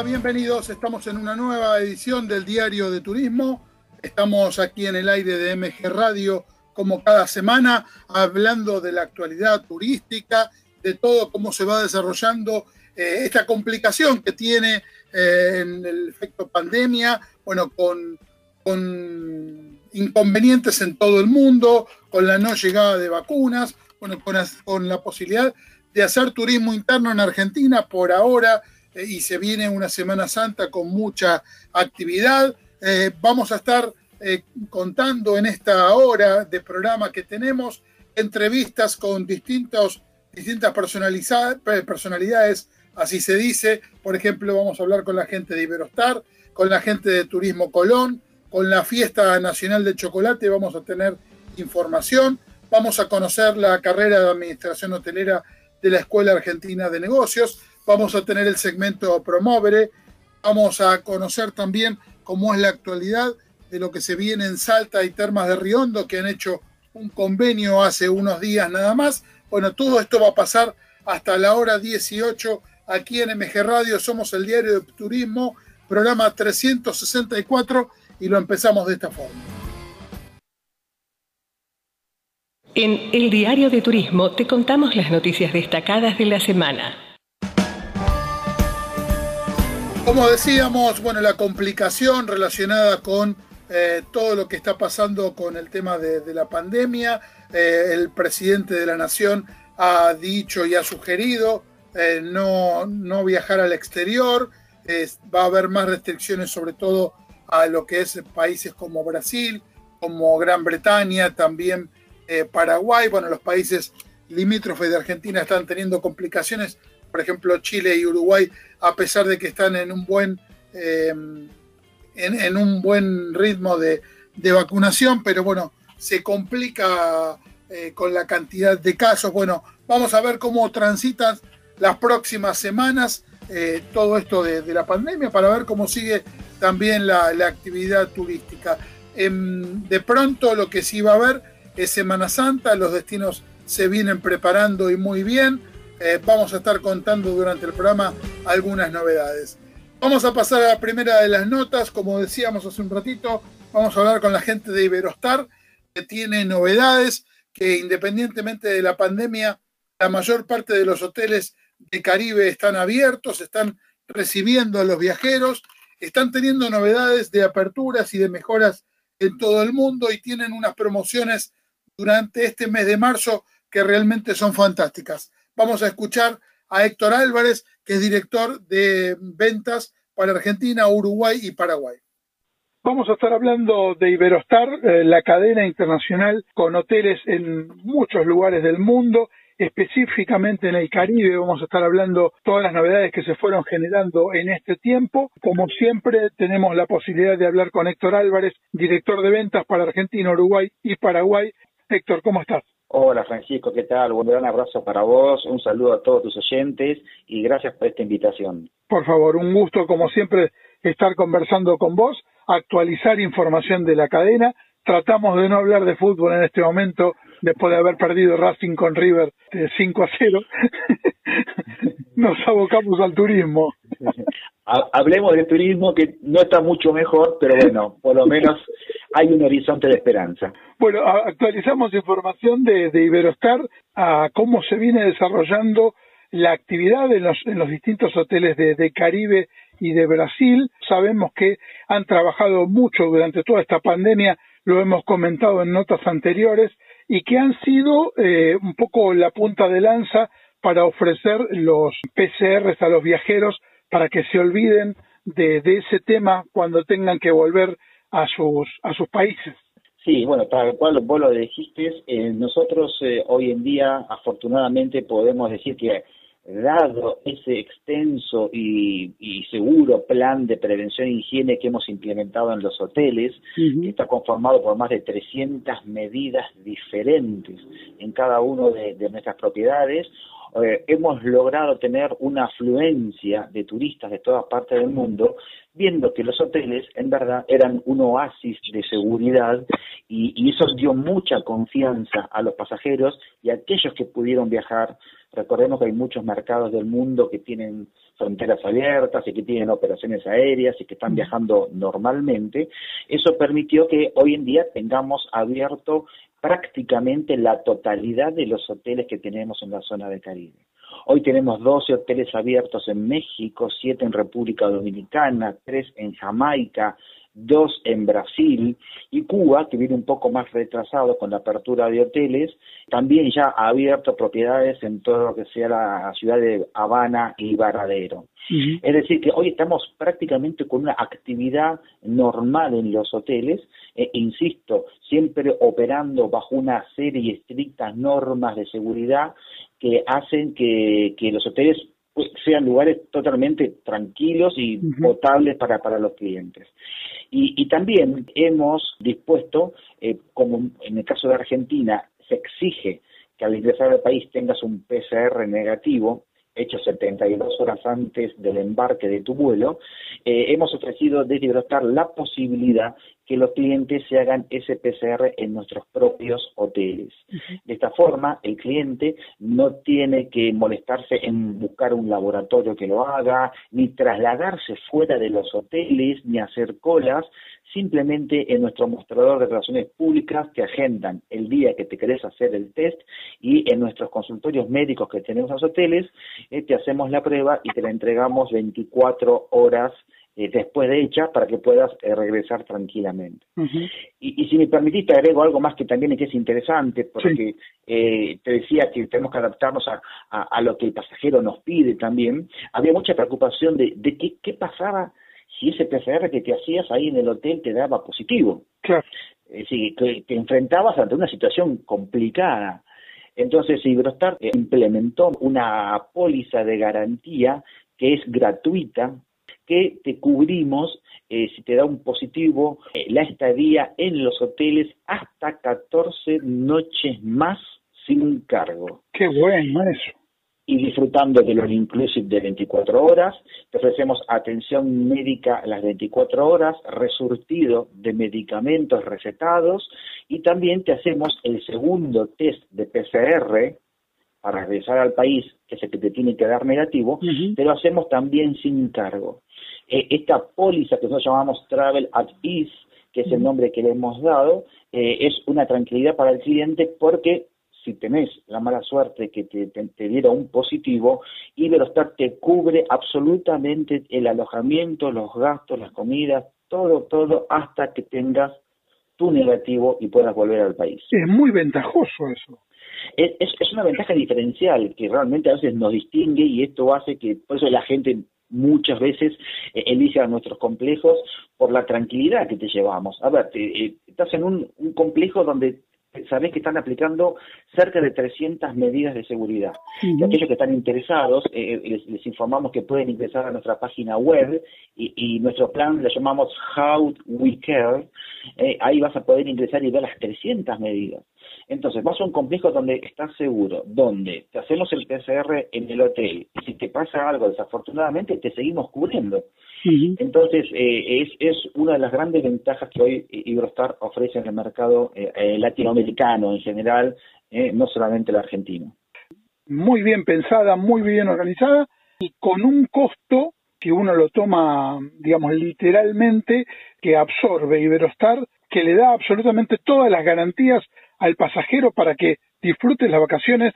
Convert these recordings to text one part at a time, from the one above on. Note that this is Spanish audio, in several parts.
Bienvenidos. Estamos en una nueva edición del Diario de Turismo. Estamos aquí en el aire de MG Radio como cada semana hablando de la actualidad turística, de todo cómo se va desarrollando eh, esta complicación que tiene eh, en el efecto pandemia, bueno, con, con, inconvenientes en todo el mundo, con la no llegada de vacunas, bueno, con, con la posibilidad de hacer turismo interno en Argentina por ahora eh, y se viene una Semana Santa con mucha actividad. Eh, vamos a estar eh, contando en esta hora de programa que tenemos entrevistas con distintos, distintas personalidades, así se dice. Por ejemplo, vamos a hablar con la gente de Iberostar, con la gente de Turismo Colón, con la Fiesta Nacional de Chocolate, vamos a tener información. Vamos a conocer la carrera de Administración Hotelera de la Escuela Argentina de Negocios vamos a tener el segmento Promovere, vamos a conocer también cómo es la actualidad de lo que se viene en Salta y Termas de Riondo, que han hecho un convenio hace unos días nada más. Bueno, todo esto va a pasar hasta la hora 18 aquí en MG Radio. Somos el diario de turismo, programa 364 y lo empezamos de esta forma. En el diario de turismo te contamos las noticias destacadas de la semana. Como decíamos, bueno, la complicación relacionada con eh, todo lo que está pasando con el tema de, la pandemia. Eh, el presidente de la nación ha dicho y ha sugerido eh, no, no, viajar al exterior. va a haber más restricciones, sobre todo a lo que es países como Brasil, como Gran Bretaña, también Paraguay. Bueno, los países limítrofes de Argentina están teniendo complicaciones por ejemplo, Chile y Uruguay, a pesar de que están en un buen, eh, en, un buen ritmo de, vacunación, pero bueno, se complica eh, con la cantidad de casos. Bueno, vamos a ver cómo transitan las próximas semanas eh, todo esto de, la pandemia para ver cómo sigue también la, actividad turística. Em, de pronto lo que sí va a haber es Semana Santa, los destinos se vienen preparando y muy bien. Eh, vamos a estar contando durante el programa algunas novedades. Vamos a pasar a la primera de las notas, como decíamos hace un ratito, vamos a hablar con la gente de Iberostar, que tiene novedades, que independientemente de la pandemia, la mayor parte de los hoteles de Caribe están abiertos, están recibiendo a los viajeros, están teniendo novedades de aperturas y de mejoras en todo el mundo y tienen unas promociones durante este mes de marzo que realmente son fantásticas. Vamos a escuchar a Héctor Álvarez, que es director de ventas para Argentina, Uruguay y Paraguay. Vamos a estar hablando de Iberostar, eh, la cadena internacional con hoteles en muchos lugares del mundo, específicamente en el Caribe. Vamos a estar hablando todas las novedades que se fueron generando en este tiempo. Como siempre, tenemos la posibilidad de hablar con Héctor Álvarez, director de ventas para Argentina, Uruguay y Paraguay. Héctor, ¿cómo estás? Hola Francisco, ¿qué tal? Un gran abrazo para vos, un saludo a todos tus oyentes y gracias por esta invitación. Por favor, un gusto como siempre estar conversando con vos, actualizar información de la cadena. Tratamos de no hablar de fútbol en este momento después de haber perdido Racing con River de 5 a 0. Nos abocamos al turismo. Hablemos de turismo que no está mucho mejor, pero bueno, por lo menos hay un horizonte de esperanza. Bueno, actualizamos información de, Iberostar a cómo se viene desarrollando la actividad en los, en los distintos hoteles de, de, Caribe y de Brasil. Sabemos que han trabajado mucho durante toda esta pandemia, lo hemos comentado en notas anteriores, y que han sido eh, un poco la punta de lanza para ofrecer los PCRs a los viajeros para que se olviden de, de ese tema cuando tengan que volver a sus, a sus países. Sí, bueno, tal cual vos lo dijiste, eh, nosotros eh, hoy en día afortunadamente podemos decir que dado ese extenso y, seguro plan de prevención e higiene que hemos implementado en los hoteles, que está conformado por más de 300 medidas diferentes en cada una de, nuestras propiedades, eh, hemos logrado tener una afluencia de turistas de todas partes del mundo, viendo que los hoteles en verdad eran un oasis de seguridad y, y eso dio mucha confianza a los pasajeros y a aquellos que pudieron viajar. Recordemos que hay muchos mercados del mundo que tienen fronteras abiertas y que tienen operaciones aéreas y que están viajando normalmente. Eso permitió que hoy en día tengamos abierto prácticamente la totalidad de los hoteles que tenemos en la zona de Caribe. Hoy tenemos 12 hoteles abiertos en México, 7 en República Dominicana, 3 en Jamaica, dos en Brasil y Cuba, que viene un poco más retrasado con la apertura de hoteles, también ya ha abierto propiedades en todo lo que sea la ciudad de Habana y Varadero. Es decir, que hoy estamos prácticamente con una actividad normal en los hoteles, e insisto, siempre operando bajo una serie de estrictas normas de seguridad que hacen que, que los hoteles pues, sean lugares totalmente tranquilos y potables para, para los clientes. Y, y también hemos dispuesto, eh, como en el caso de Argentina, se exige que al ingresar al país tengas un PCR negativo, hecho 72 horas antes del embarque de tu vuelo, eh, hemos ofrecido desde la posibilidad que los clientes se hagan ese PCR en nuestros propios hoteles. De esta forma, el cliente no tiene que molestarse en buscar un laboratorio que lo haga, ni trasladarse fuera de los hoteles, ni hacer colas, simplemente en nuestro mostrador de relaciones públicas te agendan el día que te querés hacer el test y en nuestros consultorios médicos que tenemos en los hoteles eh, te hacemos la prueba y te la entregamos 24 horas eh, después de hecha para que puedas eh, regresar tranquilamente. y, si me permitís, te agrego algo más que también es interesante, porque te decía que tenemos que adaptarnos a, a, lo que el pasajero nos pide también. Había mucha preocupación de, de qué, qué pasaba si ese PCR que te hacías ahí en el hotel te daba positivo. Claro. Es decir, que te enfrentabas ante una situación complicada. Entonces, Ibrostar implementó una póliza de garantía que es gratuita, que te cubrimos eh, si te da un positivo eh, la estadía en los hoteles hasta 14 noches más sin cargo. Qué bueno eso y disfrutando de los inclusive de 24 horas. Te ofrecemos atención médica las 24 horas, resurtido de medicamentos recetados y también te hacemos el segundo test de PCR para regresar al país, que es el que te tiene que dar negativo, te lo hacemos también sin cargo. Eh, esta póliza que nosotros llamamos Travel at Ease, que es el nombre que le hemos dado, eh, es una tranquilidad para el cliente porque si tenés la mala suerte que te, te, diera un positivo, Iberostar te cubre absolutamente el alojamiento, los gastos, las comidas, todo, todo, hasta que tengas tu negativo y puedas volver al país. Es muy ventajoso eso. Es, es, una ventaja diferencial que realmente a veces nos distingue y esto hace que, por eso la gente muchas veces eh, elige a nuestros complejos por la tranquilidad que te llevamos. A ver, eh, estás en un, un complejo donde sabés que están aplicando cerca de 300 medidas de seguridad. Y aquellos que están interesados, eh, les, informamos que pueden ingresar a nuestra página web y, nuestro plan le llamamos How We Care. Eh, ahí vas a poder ingresar y ver las 300 medidas. Entonces, vas a un complejo donde estás seguro, donde te hacemos el PCR en el hotel y si te pasa algo desafortunadamente te seguimos cubriendo. Entonces, eh, es, es una de las grandes ventajas que hoy Ibrostar ofrece en el mercado eh, eh, latinoamericano en general, no solamente el argentino. Muy bien pensada, muy bien organizada y con un costo que uno lo toma, digamos, literalmente, que absorbe Iberostar, que le da absolutamente todas las garantías al pasajero para que disfrute las vacaciones.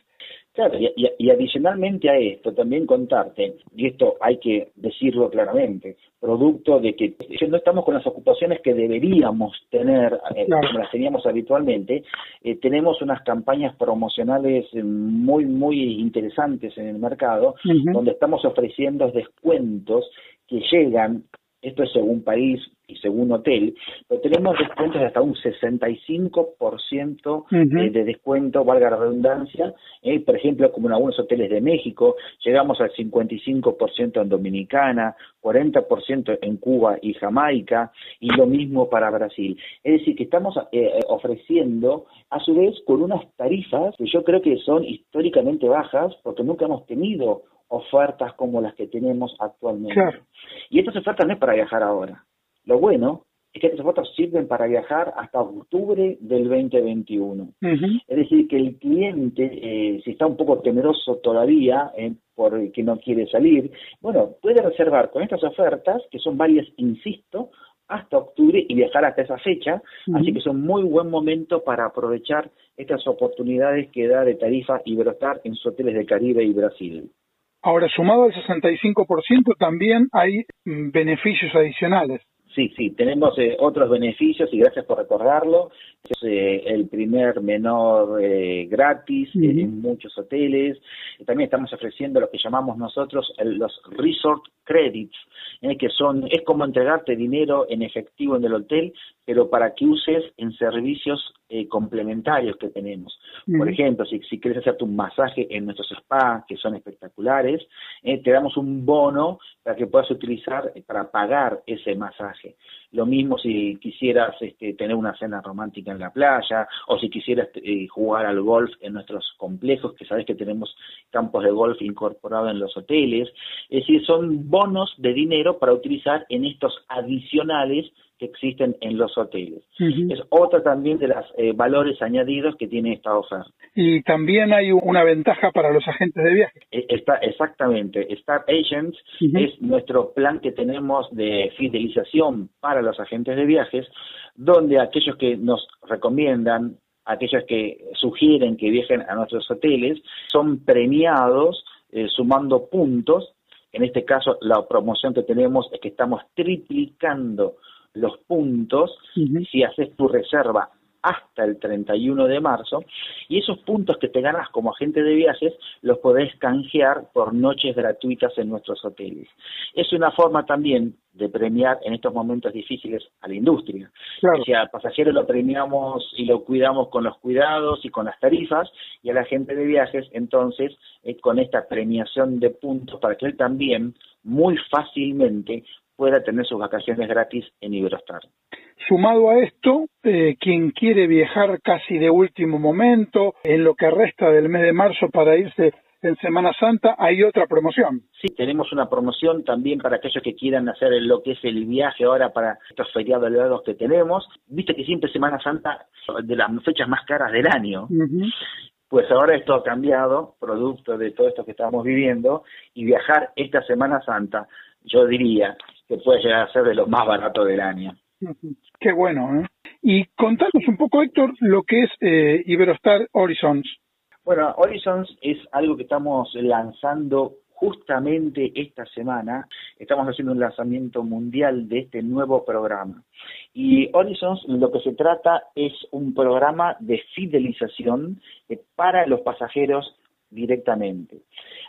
Claro, y, adicionalmente a esto, también contarte, y esto hay que decirlo claramente, producto de que no estamos con las ocupaciones que deberíamos tener, eh, como las teníamos habitualmente, eh, tenemos unas campañas promocionales muy, muy interesantes en el mercado, donde estamos ofreciendo descuentos que llegan esto es según país y según hotel, pero tenemos descuentos de hasta un 65% eh, de descuento, valga la redundancia, eh, por ejemplo, como en algunos hoteles de México, llegamos al 55% en Dominicana, 40% en Cuba y Jamaica, y lo mismo para Brasil. Es decir, que estamos eh, ofreciendo, a su vez, con unas tarifas que yo creo que son históricamente bajas, porque nunca hemos tenido ofertas como las que tenemos actualmente. Y estas ofertas no es para viajar ahora. Lo bueno es que estas ofertas sirven para viajar hasta octubre del 2021. Es decir, que el cliente, eh, si está un poco temeroso todavía eh, porque no quiere salir, bueno, puede reservar con estas ofertas, que son varias, insisto, hasta octubre y viajar hasta esa fecha, así que es un muy buen momento para aprovechar estas oportunidades que da de tarifa Iberostar en sus hoteles de Caribe y Brasil. Ahora, sumado al 65%, también hay mm, beneficios adicionales. Sí, sí, tenemos eh, otros beneficios y gracias por recordarlo. Es eh, el primer menor eh, gratis en muchos hoteles. También estamos ofreciendo lo que llamamos nosotros los resort credits, que son es como entregarte dinero en efectivo en el hotel, pero para que uses en servicios eh, complementarios que tenemos. Por ejemplo, si, si quieres hacerte un masaje en nuestros spas, que son espectaculares, eh, te damos un bono para que puedas utilizar eh, para pagar ese masaje. Lo mismo si quisieras este, tener una cena romántica en la playa o si quisieras jugar al golf en nuestros complejos, que sabes que tenemos campos de golf incorporados en los hoteles. Es decir, son bonos de dinero para utilizar en estos adicionales que existen en los hoteles. Es otra también de los eh, valores añadidos que tiene esta oferta. Y también hay una ventaja para los agentes de viaje. E, está, exactamente. Star Agents es nuestro plan que tenemos de fidelización para los agentes de viajes, donde aquellos que nos recomiendan, aquellos que sugieren que viajen a nuestros hoteles, son premiados eh, sumando puntos. En este caso, la promoción que tenemos es que estamos triplicando los puntos si haces tu reserva hasta el 31 de marzo y esos puntos que te ganas como agente de viajes los podés canjear por noches gratuitas en nuestros hoteles. Es una forma también de premiar en estos momentos difíciles a la industria. Si al pasajero lo premiamos y lo cuidamos con los cuidados y con las tarifas y a la gente de viajes entonces eh, con esta premiación de puntos para que él también muy fácilmente pueda tener sus vacaciones gratis en Iberostar. Sumado a esto, eh, quien quiere viajar casi de último momento, en lo que resta del mes de marzo para irse en Semana Santa, hay otra promoción. Sí, tenemos una promoción también para aquellos que quieran hacer lo que es el viaje ahora para estos feriados largos que tenemos. Viste que siempre Semana Santa de las fechas más caras del año. Pues ahora esto ha cambiado, producto de todo esto que estamos viviendo, y viajar esta Semana Santa, yo diría que puede llegar a ser de lo más barato del año. Qué bueno, ¿eh? Y contanos un poco, Héctor, lo que es eh, Iberostar Horizons. Bueno, Horizons es algo que estamos lanzando justamente esta semana. Estamos haciendo un lanzamiento mundial de este nuevo programa. Y Horizons lo que se trata es un programa de fidelización eh, para los pasajeros directamente.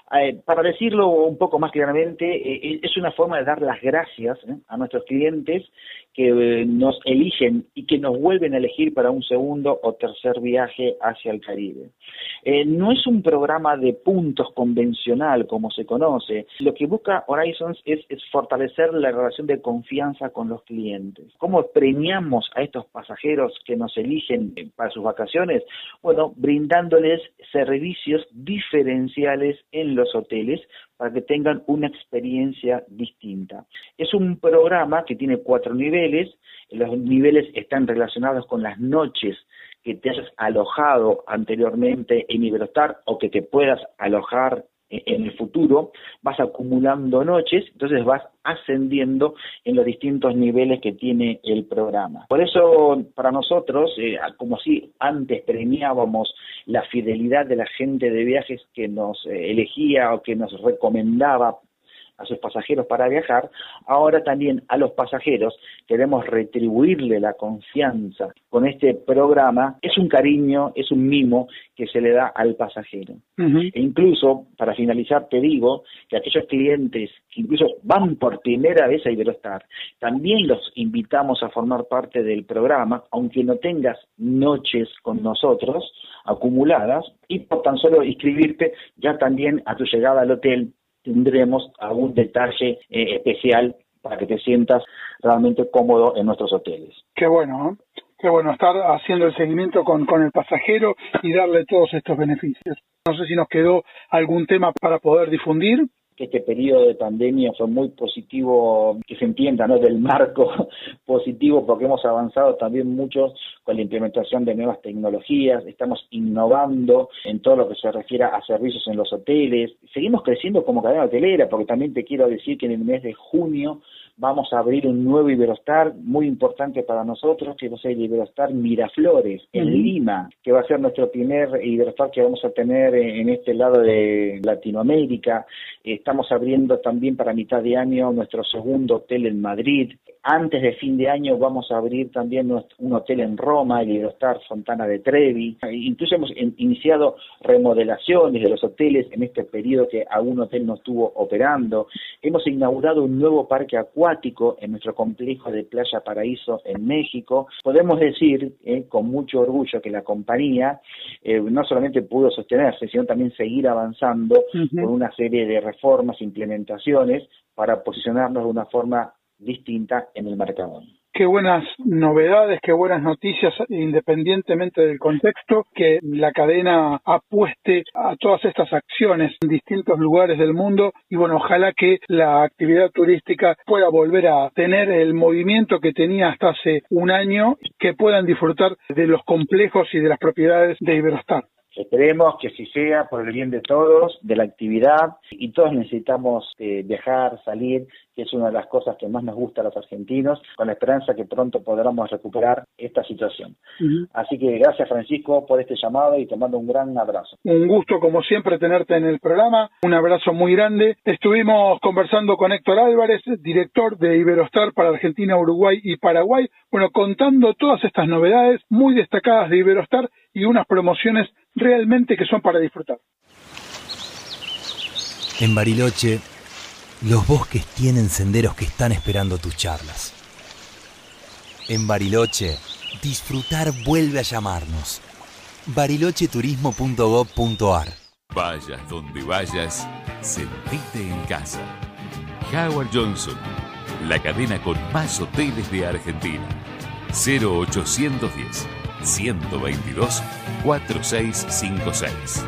Eh, para decirlo un poco más claramente, eh, es una forma de dar las gracias ¿eh? a nuestros clientes que nos eligen y que nos vuelven a elegir para un segundo o tercer viaje hacia el Caribe. no es un programa de puntos convencional como se conoce. Lo que busca Horizons es, es fortalecer la relación de confianza con los clientes. ¿Cómo premiamos a estos pasajeros que nos eligen para sus vacaciones? Bueno, brindándoles servicios diferenciales en los hoteles para que tengan una experiencia distinta. Es un programa que tiene cuatro niveles, los niveles están relacionados con las noches que te hayas alojado anteriormente en Iberostar o que te puedas alojar en el futuro, vas acumulando noches, entonces vas ascendiendo en los distintos niveles que tiene el programa. Por eso, para nosotros, eh, como si antes premiábamos la fidelidad de la gente de viajes que nos eh, elegía o que nos recomendaba a sus pasajeros para viajar, ahora también a los pasajeros queremos retribuirle la confianza con este programa. Es un cariño, es un mimo que se le da al pasajero. E incluso, para finalizar, te digo que aquellos clientes que incluso van por primera vez a Iberostar, también los invitamos a formar parte del programa, aunque no tengas noches con nosotros acumuladas, y por tan solo inscribirte, ya también a tu llegada al hotel tendremos algún detalle eh, especial para que te sientas realmente cómodo en nuestros hoteles. Qué bueno, qué bueno estar haciendo el seguimiento con, con el pasajero y darle todos estos beneficios. No sé si nos quedó algún tema para poder difundir que este periodo de pandemia fue muy positivo, que se entienda, ¿no? Del marco positivo, porque hemos avanzado también mucho con la implementación de nuevas tecnologías, estamos innovando en todo lo que se refiere a servicios en los hoteles, seguimos creciendo como cadena hotelera, porque también te quiero decir que en el mes de junio vamos a abrir un nuevo Iberostar muy importante para nosotros, que va a ser el Iberostar Miraflores, en Lima, que va a ser nuestro primer Iberostar que vamos a tener en este lado de Latinoamérica. Estamos abriendo también para mitad de año nuestro segundo hotel en Madrid. Antes de fin de año vamos a abrir también un hotel en Roma, el Iberostar Fontana de Trevi. Incluso hemos iniciado remodelaciones de los hoteles en este periodo que algún hotel no estuvo operando. Hemos inaugurado un nuevo parque acuático en nuestro complejo de Playa Paraíso en México. Podemos decir eh, con mucho orgullo que la compañía eh, no solamente pudo sostenerse, sino también seguir avanzando con una serie de reformas, implementaciones para posicionarnos de una forma distinta en el mercado qué buenas novedades, qué buenas noticias, independientemente del contexto, que la cadena apueste a todas estas acciones en distintos lugares del mundo y bueno, ojalá que la actividad turística pueda volver a tener el movimiento que tenía hasta hace un año, que puedan disfrutar de los complejos y de las propiedades de Iberostar. Esperemos que así sea por el bien de todos, de la actividad, y todos necesitamos eh, viajar, salir, que es una de las cosas que más nos gusta a los argentinos, con la esperanza que pronto podamos recuperar esta situación. Así que gracias Francisco por este llamado y te mando un gran abrazo. Un gusto como siempre tenerte en el programa, un abrazo muy grande. Estuvimos conversando con Héctor Álvarez, director de Iberostar para Argentina, Uruguay y Paraguay, bueno, contando todas estas novedades muy destacadas de Iberostar y unas promociones realmente que son para disfrutar. En Bariloche, los bosques tienen senderos que están esperando tus charlas. En Bariloche, disfrutar vuelve a llamarnos. barilocheturismo.gov.ar Vayas donde vayas, sentite en casa. Howard Johnson, la cadena con más hoteles de Argentina. 0810 122 4656.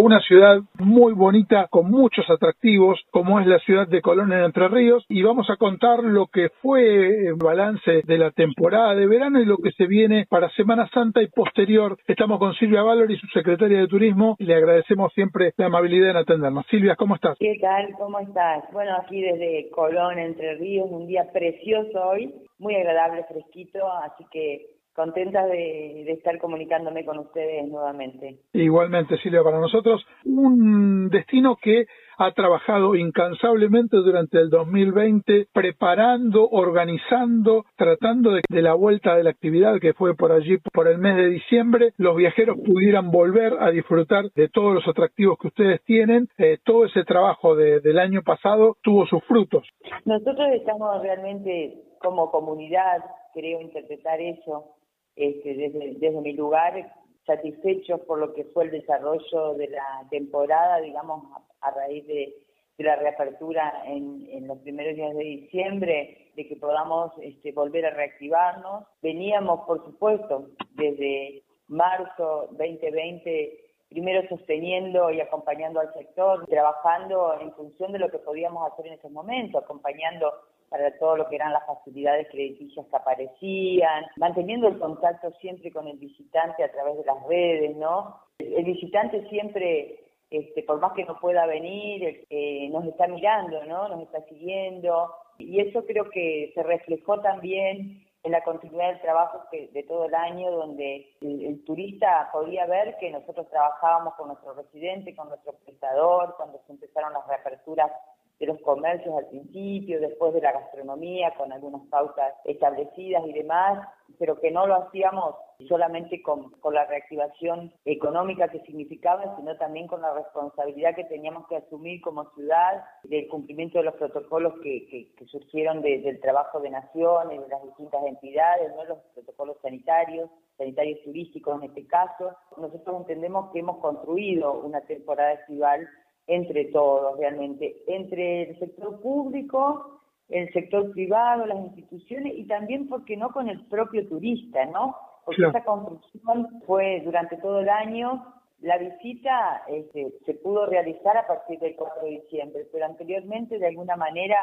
Una ciudad muy bonita con muchos atractivos como es la ciudad de Colón en Entre Ríos y vamos a contar lo que fue el balance de la temporada de verano y lo que se viene para Semana Santa y posterior. Estamos con Silvia Valori, su secretaria de Turismo y le agradecemos siempre la amabilidad en atendernos. Silvia, ¿cómo estás? ¿Qué tal? ¿Cómo estás? Bueno, aquí desde Colón, Entre Ríos, un día precioso hoy, muy agradable, fresquito, así que contenta de, estar comunicándome con ustedes nuevamente. Igualmente, Silvia, para nosotros un destino que ha trabajado incansablemente durante el 2020, preparando, organizando, tratando de, de la vuelta de la actividad que fue por allí por el mes de diciembre, los viajeros pudieran volver a disfrutar de todos los atractivos que ustedes tienen. Eh, todo ese trabajo del año pasado tuvo sus frutos. Nosotros estamos realmente como comunidad, creo interpretar eso, este, desde, desde mi lugar satisfechos por lo que fue el desarrollo de la temporada, digamos, a, raíz de, la reapertura en, los primeros días de diciembre, de que podamos este, volver a reactivarnos. Veníamos, por supuesto, desde marzo 2020, primero sosteniendo y acompañando al sector, trabajando en función de lo que podíamos hacer en ese momento, acompañando para todo lo que eran las facilidades crediticias que aparecían, manteniendo el contacto siempre con el visitante a través de las redes, ¿no? El visitante siempre, este, por más que no pueda venir, nos está mirando, ¿no? Nos está siguiendo. Y eso creo que se reflejó también en la continuidad del trabajo de todo el año, donde el, turista podía ver que nosotros trabajábamos con nuestro residente, con nuestro prestador, cuando se empezaron las reaperturas de los comercios al principio, después de la gastronomía, con algunas pautas establecidas y demás, pero que no lo hacíamos solamente con, la reactivación económica que significaba, sino también con la responsabilidad que teníamos que asumir como ciudad del cumplimiento de los protocolos que, surgieron del trabajo de naciones, de las distintas entidades, ¿no? los protocolos sanitarios, sanitarios turísticos en este caso. Nosotros entendemos que hemos construido una temporada estival entre todos realmente, entre el sector público, el sector privado, las instituciones y también, ¿por qué no?, con el propio turista, ¿no? Porque esa construcción fue durante todo el año, la visita este, se pudo realizar a partir del 4 de diciembre, pero anteriormente de alguna manera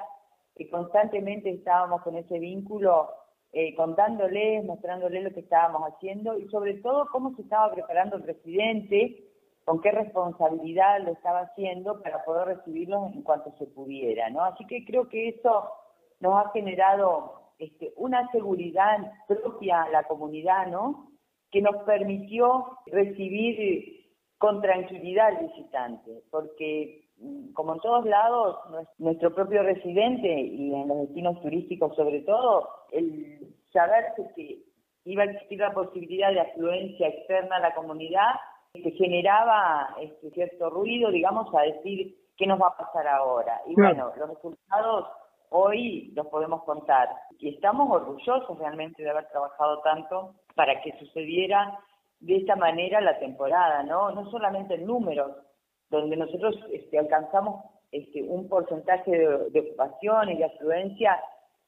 y constantemente estábamos con ese vínculo eh, contándoles, mostrándoles lo que estábamos haciendo y sobre todo cómo se estaba preparando el presidente con qué responsabilidad lo estaba haciendo para poder recibirlos en cuanto se pudiera, ¿no? Así que creo que eso nos ha generado este, una seguridad propia a la comunidad, ¿no? Que nos permitió recibir con tranquilidad al visitante, porque mm, como en todos lados, nuestro propio residente y en los destinos turísticos sobre todo, el saber que iba a existir la posibilidad de afluencia externa a la comunidad que generaba este cierto ruido, digamos, a decir qué nos va a pasar ahora. Y bueno, los resultados hoy los podemos contar. Y estamos orgullosos realmente de haber trabajado tanto para que sucediera de esta manera la temporada, ¿no? No solamente en números, donde nosotros este, alcanzamos este, un porcentaje de, de ocupación y de afluencia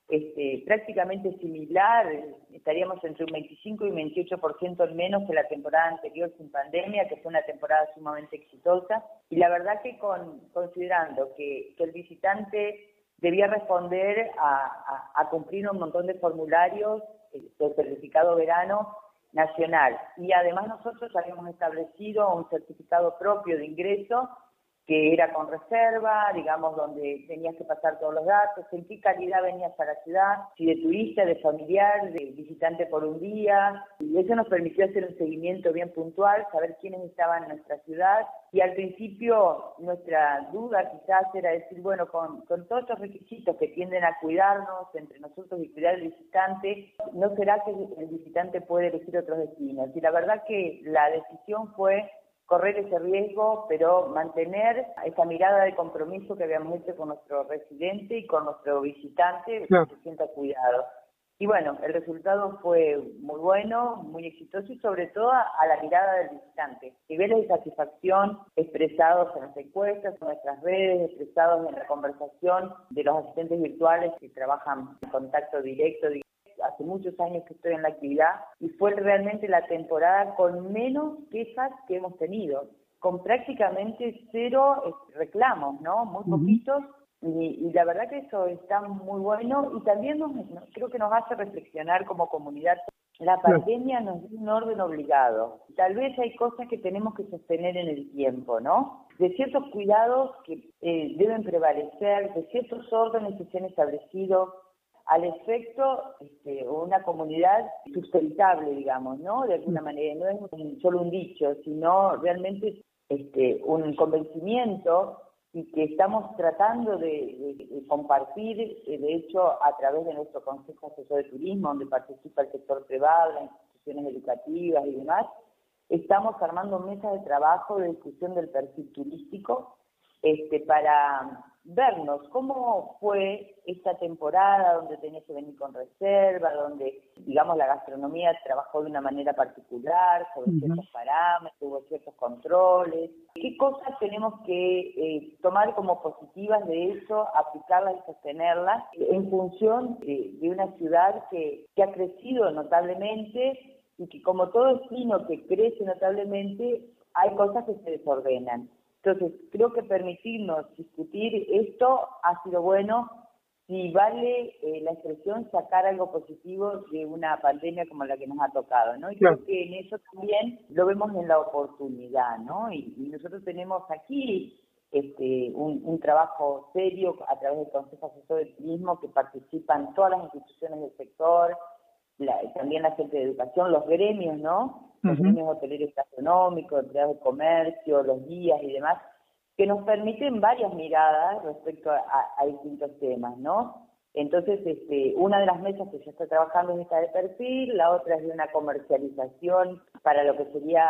este, prácticamente similar, estaríamos entre un 25 y un 28% menos que la temporada anterior sin pandemia, que fue una temporada sumamente exitosa. Y la verdad que con, considerando que, el visitante debía responder a, cumplir un montón de formularios eh, del certificado verano nacional. Y además nosotros habíamos establecido un certificado propio de ingreso que era con reserva, digamos, donde tenías que pasar todos los datos, en qué calidad venías a la ciudad, si de turista, de familiar, de visitante por un día, y eso nos permitió hacer un seguimiento bien puntual, saber quiénes estaban en nuestra ciudad, y al principio nuestra duda quizás era decir, bueno, con, con todos estos requisitos que tienden a cuidarnos entre nosotros y cuidar al visitante, ¿no será que el visitante puede elegir otros destinos? Y la verdad que la decisión fue correr ese riesgo, pero mantener esa mirada de compromiso que habíamos hecho con nuestro residente y con nuestro visitante, que se sienta cuidado. Y bueno, el resultado fue muy bueno, muy exitoso y sobre todo a la mirada del visitante. Niveles de satisfacción expresados en las encuestas, en nuestras redes, expresados en la conversación de los asistentes virtuales que trabajan en contacto directo hace muchos años que estoy en la actividad y fue realmente la temporada con menos quejas que hemos tenido, con prácticamente cero este, reclamos, ¿no? Muy poquitos. Y, la verdad que eso está muy bueno y también nos, creo que nos hace reflexionar como comunidad. La pandemia nos dio un orden obligado. Tal vez hay cosas que tenemos que sostener en el tiempo, ¿no? De ciertos cuidados que eh, deben prevalecer, de ciertos órdenes que se han establecido, al efecto este, una comunidad sustentable, digamos, ¿no? De alguna manera, no es solo un dicho, sino realmente este, un convencimiento y que estamos tratando de, compartir, eh, de hecho, a través de nuestro Consejo Asesor de Turismo, donde participa el sector privado, las instituciones educativas y demás, estamos armando mesas de trabajo de discusión del perfil turístico este, para vernos cómo fue esta temporada donde tenías que venir con reserva, donde, digamos, la gastronomía trabajó de una manera particular, sobre ciertos parámetros, hubo ciertos controles. ¿Qué cosas tenemos que eh, tomar como positivas de eso, aplicarlas y sostenerlas en función de, una ciudad que, que ha crecido notablemente y que como todo destino que crece notablemente, hay cosas que se desordenan. Entonces, creo que permitirnos discutir esto ha sido bueno si vale eh, la expresión sacar algo positivo de una pandemia como la que nos ha tocado, ¿no? Y creo que en eso también lo vemos en la oportunidad, ¿no? Y, nosotros tenemos aquí este, un, trabajo serio a través del Consejo Asesor del Turismo que participan todas las instituciones del sector, también la gente de educación, los gremios, ¿no? Los gremios hoteleros gastronómicos, empleados de comercio, los guías y demás, que nos permiten varias miradas respecto a, distintos temas, ¿no? Entonces, este, una de las mesas que ya está trabajando es esta de perfil, la otra es de una comercialización para lo que sería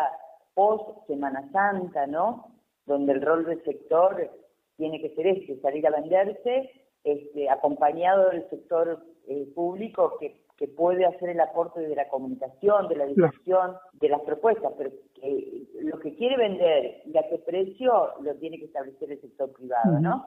post Semana Santa, ¿no? Donde el rol del sector tiene que ser este, salir a venderse, este, acompañado del sector eh, público que, que, puede hacer el aporte de la comunicación, de la difusión, de las propuestas, pero que lo que quiere vender y a qué precio lo tiene que establecer el sector privado, ¿no?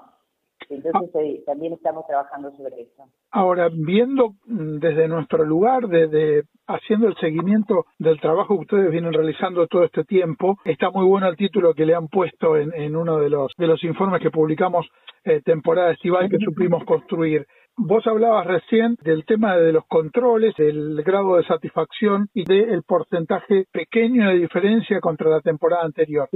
Entonces eh, también estamos trabajando sobre eso. Ahora, viendo mm, desde nuestro lugar, desde haciendo el seguimiento del trabajo que ustedes vienen realizando todo este tiempo, está muy bueno el título que le han puesto en, en uno de los de los informes que publicamos eh, temporada estival que supimos construir. Vos hablabas recién del tema de los controles, del grado de satisfacción y del porcentaje pequeño de diferencia contra la temporada anterior.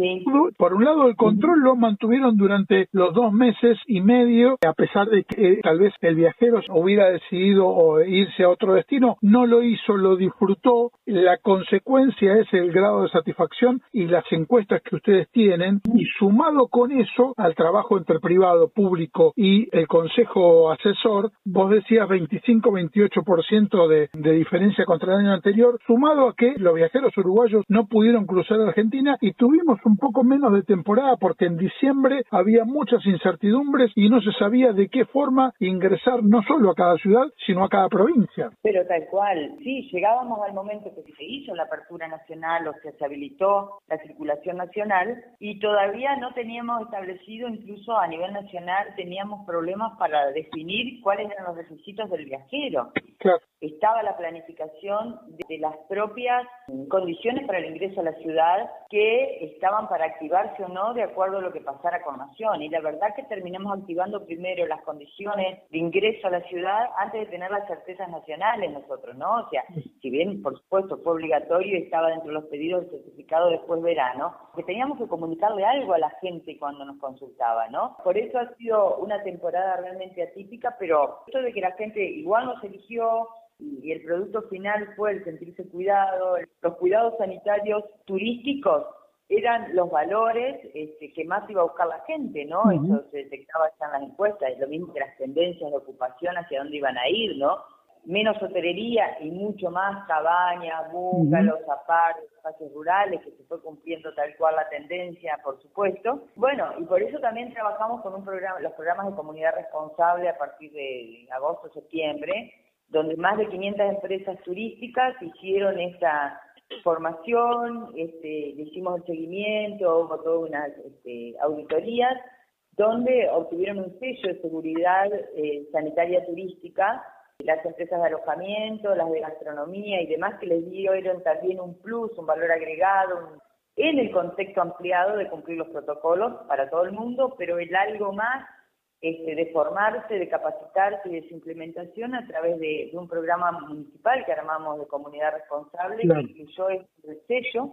Por un lado, el control lo mantuvieron durante los dos meses y medio, a pesar de que eh, tal vez el viajero hubiera decidido irse a otro destino, no lo hizo, lo disfrutó. La consecuencia es el grado de satisfacción y las encuestas que ustedes tienen, y sumado con eso al trabajo entre privado, público y el consejo asesor, vos decías 25-28% de, de diferencia contra el año anterior, sumado a que los viajeros uruguayos no pudieron cruzar Argentina y tuvimos un poco menos de temporada porque en diciembre había muchas incertidumbres y no se sabía de qué forma ingresar no solo a cada ciudad, sino a cada provincia. Pero tal cual, sí, llegábamos al momento que se hizo la apertura nacional o que se habilitó la circulación nacional y todavía no teníamos establecido, incluso a nivel nacional, teníamos problemas para definir cuál cuáles eran los requisitos del viajero. Estaba la planificación de las propias condiciones para el ingreso a la ciudad que estaban para activarse o no de acuerdo a lo que pasara con Nación. Y la verdad que terminamos activando primero las condiciones de ingreso a la ciudad antes de tener las certezas nacionales nosotros, ¿no? O sea, si bien por supuesto fue obligatorio y estaba dentro de los pedidos del certificado después verano, que teníamos que comunicarle algo a la gente cuando nos consultaba, ¿no? Por eso ha sido una temporada realmente atípica, pero esto de que la gente igual nos eligió y el producto final fue el sentirse cuidado, los cuidados sanitarios turísticos eran los valores este, que más iba a buscar la gente, ¿no? Eso se detectaba ya en las encuestas, es lo mismo que las tendencias de ocupación hacia dónde iban a ir, ¿no? menos hotelería y mucho más cabañas, búngalos, uh espacios rurales, que se fue cumpliendo tal cual la tendencia, por supuesto. Bueno, y por eso también trabajamos con un programa, los programas de comunidad responsable a partir de agosto, septiembre, donde más de 500 empresas turísticas hicieron esta formación, este, hicimos el seguimiento, hubo todas unas este, auditorías, donde obtuvieron un sello de seguridad eh, sanitaria turística las empresas de alojamiento, las de gastronomía y demás que les dieron también un plus, un valor agregado, en el contexto ampliado de cumplir los protocolos para todo el mundo, pero el algo más este, de formarse, de capacitarse y de su implementación a través de, un programa municipal que armamos de comunidad responsable, que incluyó el sello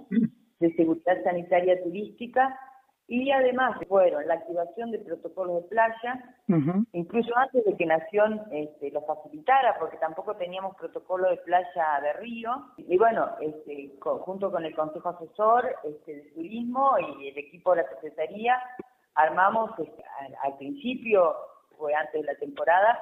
de seguridad sanitaria turística y además fueron la activación de protocolos de playa, incluso antes de que Nación este, lo facilitara, porque tampoco teníamos protocolo de playa de río. Y bueno, este, junto con el Consejo Asesor este, de Turismo y el equipo de la Secretaría, armamos este, al, principio, fue antes de la temporada,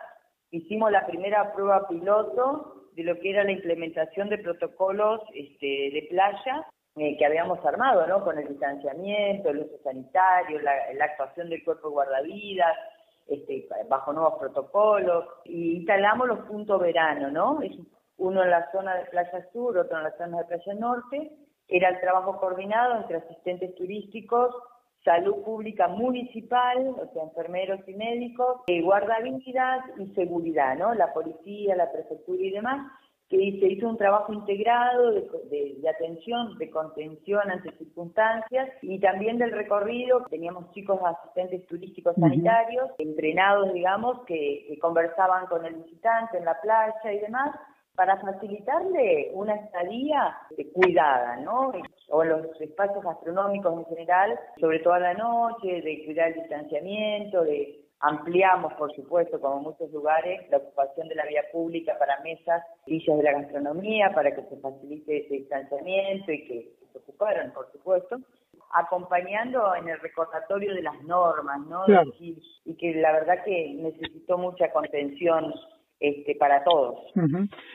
hicimos la primera prueba piloto de lo que era la implementación de protocolos este, de playa eh, que habíamos armado, ¿no? Con el distanciamiento, el uso sanitario, la, actuación del cuerpo guardavidas, este, bajo nuevos protocolos, y instalamos los puntos verano, ¿no? uno en la zona de Playa Sur, otro en la zona de Playa Norte. Era el trabajo coordinado entre asistentes turísticos, salud pública municipal, o sea, enfermeros y médicos, eh, guardavidas y seguridad, ¿no? La policía, la prefectura y demás que se hizo un trabajo integrado de, atención, de contención ante circunstancias y también del recorrido. Teníamos chicos asistentes turísticos sanitarios, entrenados, digamos, que, conversaban con el visitante en la playa y demás para facilitarle una estadía cuidada, ¿no? O los espacios gastronómicos en general, sobre todo a la noche, de cuidar el distanciamiento, de Ampliamos, por supuesto, como muchos lugares, la ocupación de la vía pública para mesas, sillas de la gastronomía, para que se facilite ese distanciamiento y que se ocuparan, por supuesto acompañando en el recordatorio de las normas, ¿no? Y, y, que la verdad que necesitó mucha contención este, para todos.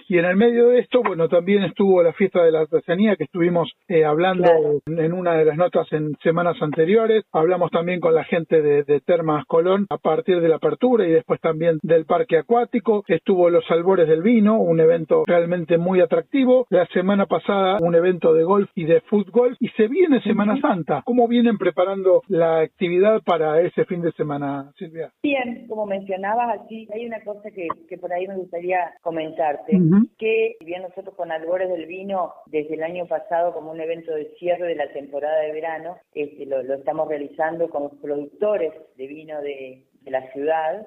Y en el medio de esto, bueno, también estuvo la fiesta de la artesanía que estuvimos eh, hablando en una de las notas en semanas anteriores. Hablamos también con la gente de, Termas Colón a partir de la apertura y después también del parque acuático. Estuvo los albores del vino, un evento realmente muy atractivo. La semana pasada un evento de golf y de fútbol y se viene Semana Santa. ¿Cómo vienen preparando la actividad para ese fin de semana, Silvia? Bien, como mencionabas, así hay una cosa que, que por ahí me gustaría comentarte, que bien nosotros con Albores del Vino, desde el año pasado como un evento de cierre de la temporada de verano, este, lo, estamos realizando con los productores de vino de, la ciudad,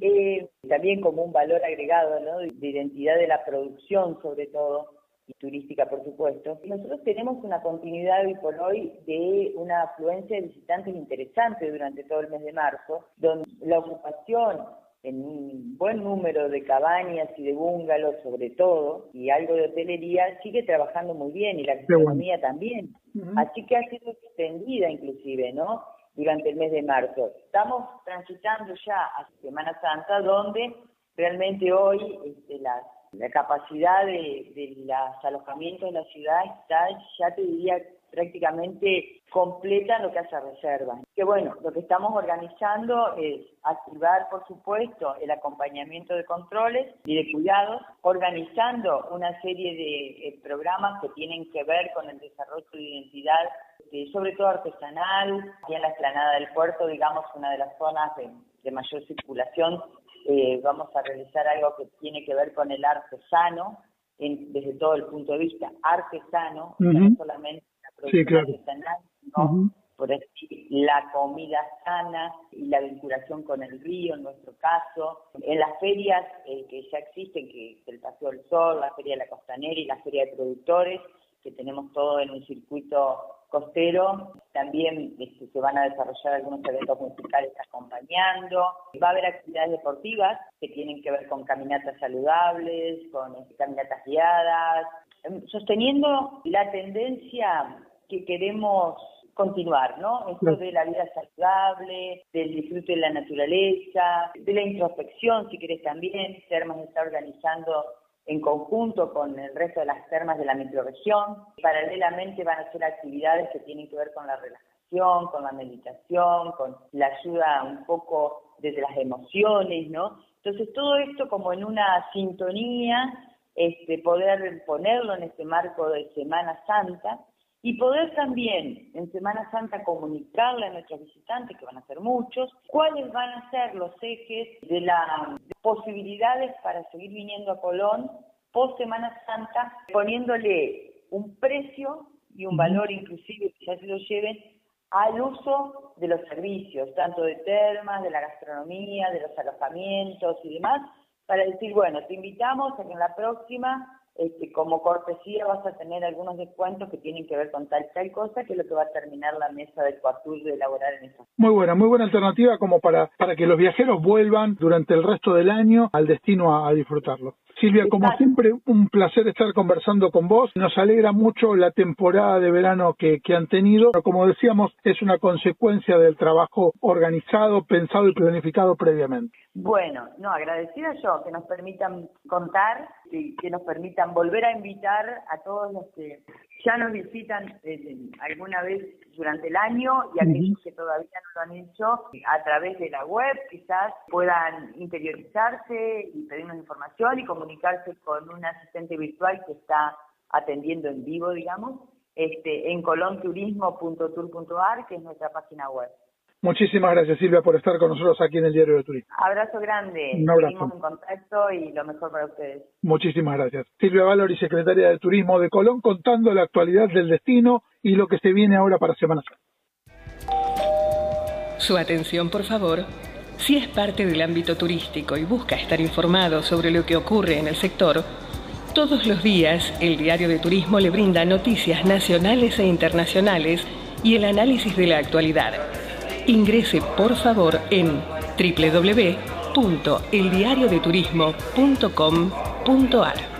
eh, también como un valor agregado ¿no? de, identidad de la producción sobre todo, y turística, por supuesto. Nosotros tenemos una continuidad hoy por hoy de una afluencia de visitantes interesante durante todo el mes de marzo, donde la ocupación en un buen número de cabañas y de bungalows sobre todo, y algo de hotelería, sigue trabajando muy bien y la economía también. Así que ha sido extendida inclusive, ¿no? Durante el mes de marzo. Estamos transitando ya a Semana Santa, donde realmente hoy este, la, la capacidad de, de los alojamientos de la ciudad está, ya te diría, prácticamente completa lo que hace reservas. Que bueno, lo que estamos organizando es activar, por supuesto, el acompañamiento de controles y de cuidados, organizando una serie de eh, programas que tienen que ver con el desarrollo de identidad, sobre todo artesanal, y en la explanada del puerto, digamos, una de las zonas de, mayor circulación, eh, vamos a realizar algo que tiene que ver con el artesano, desde todo el punto de vista artesano, no solamente sí, claro. Por decir, la comida sana y la vinculación con el río, en nuestro caso. En las ferias eh, que ya existen, que es el Paseo del Sol, la Feria de la Costanera y la Feria de Productores, que tenemos todo en un circuito costero. También este, se van a desarrollar algunos eventos musicales acompañando. Va a haber actividades deportivas que tienen que ver con caminatas saludables, con este, caminatas guiadas, em, sosteniendo la tendencia que queremos continuar, ¿no? Esto de la vida saludable, del disfrute de la naturaleza, de la introspección, si querés también. Termas está organizando en conjunto con el resto de las termas de la microregión. Paralelamente van a hacer actividades que tienen que ver con la relajación, con la meditación, con la ayuda un poco desde las emociones, ¿no? Entonces todo esto como en una sintonía, este, poder ponerlo en este marco de Semana Santa y poder también en Semana Santa comunicarle a nuestros visitantes, que van a ser muchos, cuáles van a ser los ejes de las posibilidades para seguir viniendo a Colón post Semana Santa, poniéndole un precio y un valor inclusive que ya se lo lleven al uso de los servicios, tanto de termas, de la gastronomía, de los alojamientos y demás, para decir, bueno, te invitamos a que en la próxima este, como cortesía vas a tener algunos descuentos que tienen que ver con tal tal cosa, que es lo que va a terminar la mesa del Coatur de elaborar en esa. Muy buena, muy buena alternativa como para, para que los viajeros vuelvan durante el resto del año al destino a disfrutarlo. Silvia, como siempre, un placer estar conversando con vos. Nos alegra mucho la temporada de verano que, han tenido. Pero como decíamos, es una consecuencia del trabajo organizado, pensado y planificado previamente. Bueno, no, agradecida yo que nos permitan contar y que nos permitan volver a invitar a todos los que ya nos visitan eh, alguna vez durante el año y aquellos que todavía no lo han hecho a través de la web quizás puedan interiorizarse y pedirnos información y comunicarse con un asistente virtual que está atendiendo en vivo, digamos, este, en colonturismo.tour.ar, que es nuestra página web. Muchísimas gracias Silvia por estar con nosotros aquí en el Diario de Turismo. Abrazo grande. Un abrazo. Seguimos en contacto y lo mejor para ustedes. Muchísimas gracias. Silvia Valori, secretaria de Turismo de Colón, contando la actualidad del destino y lo que se viene ahora para Semana Santa. Su atención, por favor. Si es parte del ámbito turístico y busca estar informado sobre lo que ocurre en el sector, todos los días el Diario de Turismo le brinda noticias nacionales e internacionales y el análisis de la actualidad. Ingrese por favor en www.eldiariodeturismo.com.ar.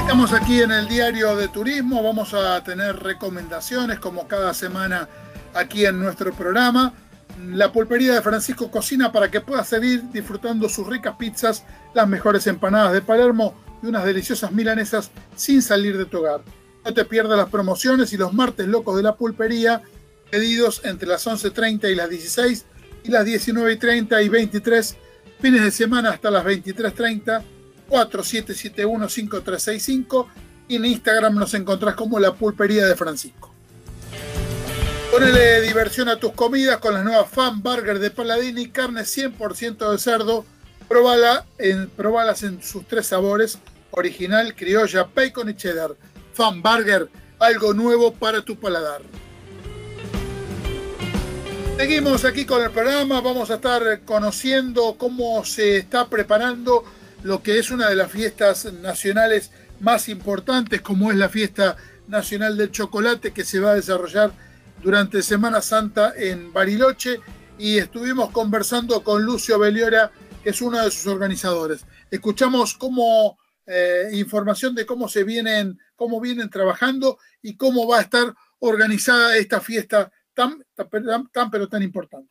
Estamos aquí en el diario de turismo, vamos a tener recomendaciones como cada semana aquí en nuestro programa. La pulpería de Francisco cocina para que puedas seguir disfrutando sus ricas pizzas, las mejores empanadas de Palermo y unas deliciosas milanesas sin salir de tu hogar. No te pierdas las promociones y los martes locos de la pulpería, pedidos entre las 11.30 y las 16 y las 19.30 y 23, fines de semana hasta las 23.30 4771-5365 y en Instagram nos encontrás como la pulpería de Francisco. Ponele diversión a tus comidas con las nuevas Fan Burger de Paladini, carne 100% de cerdo. Probala en, probalas en sus tres sabores, original, criolla, bacon y cheddar. Fan Burger, algo nuevo para tu paladar. Seguimos aquí con el programa, vamos a estar conociendo cómo se está preparando lo que es una de las fiestas nacionales más importantes, como es la fiesta nacional del chocolate que se va a desarrollar durante Semana Santa en Bariloche y estuvimos conversando con Lucio Beliora, que es uno de sus organizadores. Escuchamos cómo eh, información de cómo se vienen, cómo vienen trabajando y cómo va a estar organizada esta fiesta tan, tan, tan pero tan importante.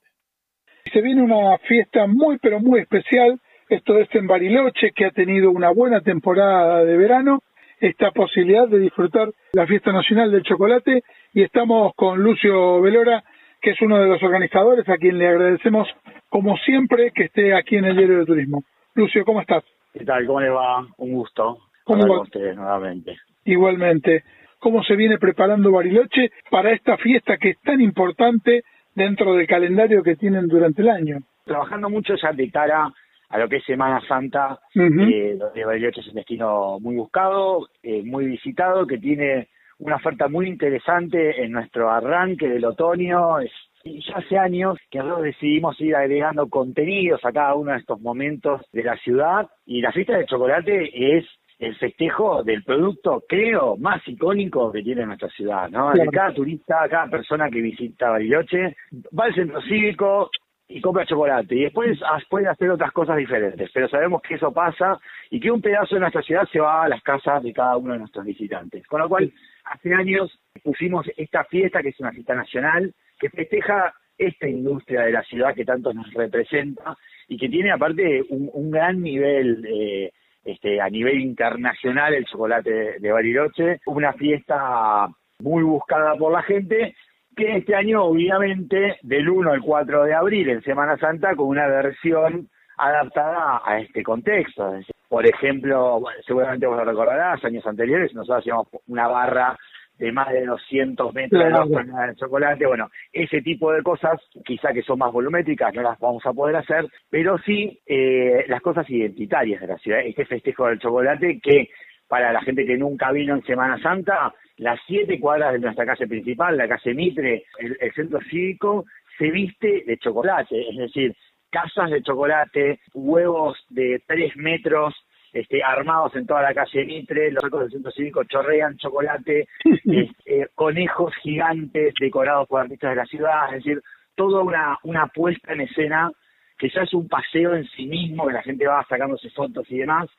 Se viene una fiesta muy pero muy especial esto es en Bariloche, que ha tenido una buena temporada de verano, esta posibilidad de disfrutar la fiesta nacional del chocolate y estamos con Lucio Velora, que es uno de los organizadores, a quien le agradecemos como siempre que esté aquí en el Diario de Turismo. Lucio, ¿cómo estás? ¿Qué tal? ¿Cómo le va? Un gusto. ¿Cómo con ustedes nuevamente. Igualmente. ¿Cómo se viene preparando Bariloche para esta fiesta que es tan importante dentro del calendario que tienen durante el año? Trabajando mucho ya de cara a lo que es Semana Santa, eh, donde Bariloche es un destino muy buscado, eh, muy visitado, que tiene una oferta muy interesante en nuestro arranque del otoño. Es, ya hace años que nosotros decidimos ir agregando contenidos a cada uno de estos momentos de la ciudad y la fiesta de chocolate es el festejo del producto, creo, más icónico que tiene nuestra ciudad, ¿no? Cada turista, cada persona que visita Bariloche va al centro cívico, y compra chocolate. Y después puede hacer otras cosas diferentes, pero sabemos que eso pasa y que un pedazo de nuestra ciudad se va a las casas de cada uno de nuestros visitantes. Con lo cual, hace años pusimos esta fiesta, que es una fiesta nacional, que festeja esta industria de la ciudad que tanto nos representa y que tiene aparte un, gran nivel eh, este, a nivel internacional el chocolate de Bariloche, una fiesta muy buscada por la gente que este año obviamente del 1 al 4 de abril en Semana Santa con una versión adaptada a este contexto. Por ejemplo, seguramente vos lo recordarás, años anteriores nosotros hacíamos una barra de más de 200 metros de chocolate, bueno, ese tipo de cosas quizá que son más volumétricas no las vamos a poder hacer, pero sí eh, las cosas identitarias de la ciudad, este festejo del chocolate que para la gente que nunca vino en Semana Santa las siete cuadras de nuestra calle principal, la calle Mitre, el, centro cívico, se viste de chocolate, es decir, casas de chocolate, huevos de tres metros, este, armados en toda la calle Mitre, los arcos del centro cívico chorrean chocolate, este, conejos gigantes decorados por artistas de la ciudad, es decir, toda una, una puesta en escena que ya es un paseo en sí mismo, que la gente va sacándose fotos y demás,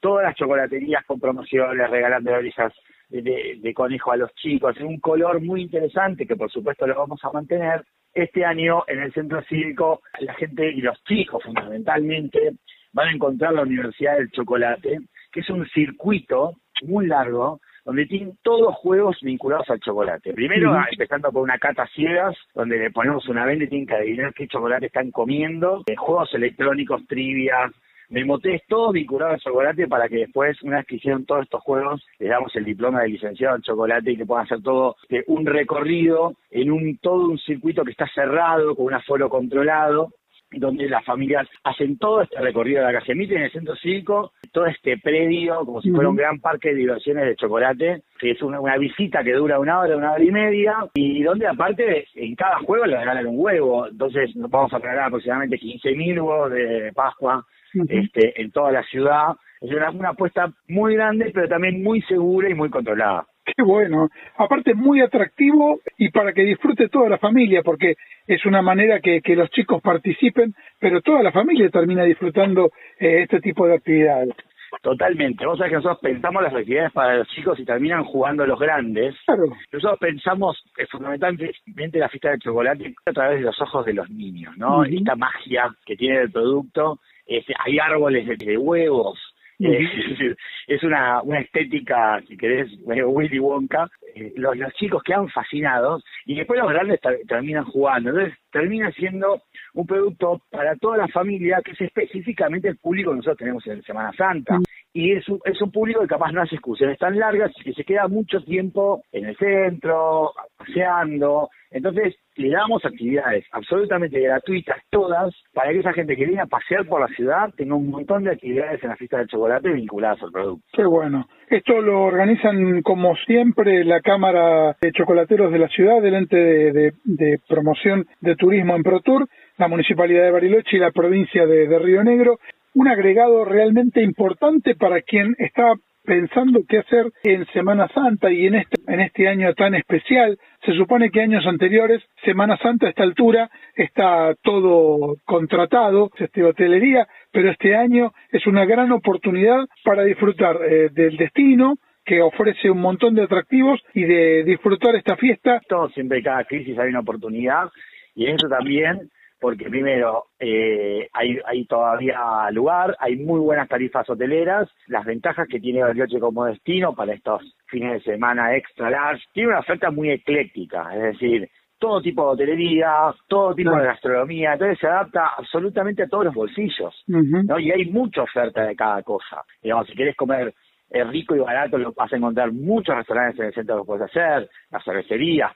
todas las chocolaterías con promociones, regalando orillas de, conejo a los chicos, en un color muy interesante que por supuesto lo vamos a mantener. Este año en el centro cívico la gente y los chicos fundamentalmente van a encontrar la Universidad del Chocolate, que es un circuito muy largo donde tienen todos juegos vinculados al chocolate. Primero, empezando por una cata ciegas, donde le ponemos una venda y tienen que adivinar qué chocolate están comiendo, eh, juegos electrónicos, trivias, me moté todo vinculado al chocolate para que después, una vez que hicieron todos estos juegos, les damos el diploma de licenciado en chocolate y que puedan hacer todo este, un recorrido en un todo un circuito que está cerrado, con un aforo controlado, donde las familias hacen todo este recorrido de la calle Mitre en el centro cívico, todo este predio, como si fuera un gran parque de diversiones de chocolate, que es una, visita que dura una hora, una hora y media, y donde aparte en cada juego le regalan un huevo, entonces vamos a regalar aproximadamente 15.000 huevos de Pascua, este, en toda la ciudad Es una, una apuesta muy grande, pero también muy segura y muy controlada. Qué bueno. Aparte, muy atractivo y para que disfrute toda la familia, porque es una manera que, que los chicos participen, pero toda la familia termina disfrutando eh, este tipo de actividades. Totalmente. Vos sabés que nosotros pensamos las actividades para los chicos y terminan jugando los grandes. Claro. Nosotros pensamos eh, fundamentalmente la fiesta de chocolate a través de los ojos de los niños, ¿no? Esta magia que tiene el producto. Este, hay árboles de huevos, es una, una estética, si querés, Willy Wonka. Eh, los, los chicos quedan fascinados y después los grandes terminan jugando. Entonces termina siendo un producto para toda la familia que es específicamente el público que nosotros tenemos en Semana Santa. Y es un, es un público que capaz no hace excursiones tan largas y que se queda mucho tiempo en el centro, paseando, entonces, le damos actividades absolutamente gratuitas, todas, para que esa gente que viene a pasear por la ciudad tenga un montón de actividades en la fiesta del chocolate vinculadas al producto. Qué bueno. Esto lo organizan, como siempre, la Cámara de Chocolateros de la ciudad, del ente de, promoción de turismo en ProTour, la Municipalidad de Bariloche y la provincia de, de Río Negro. Un agregado realmente importante para quien está pensando qué hacer en Semana Santa y en este, en este año tan especial. Se supone que años anteriores, Semana Santa a esta altura está todo contratado, este, hotelería, pero este año es una gran oportunidad para disfrutar eh, del destino, que ofrece un montón de atractivos y de disfrutar esta fiesta. Todo siempre cada crisis hay una oportunidad y en eso también porque primero eh, hay, hay todavía lugar, hay muy buenas tarifas hoteleras, las ventajas que tiene Bariloche como destino para estos fines de semana extra large, tiene una oferta muy ecléctica, es decir, todo tipo de hotelería, todo tipo de gastronomía, entonces se adapta absolutamente a todos los bolsillos, ¿no? Y hay mucha oferta de cada cosa. Digamos, si quieres comer es rico y barato, lo vas a encontrar muchos restaurantes en el centro que puedes hacer, las cervecerías,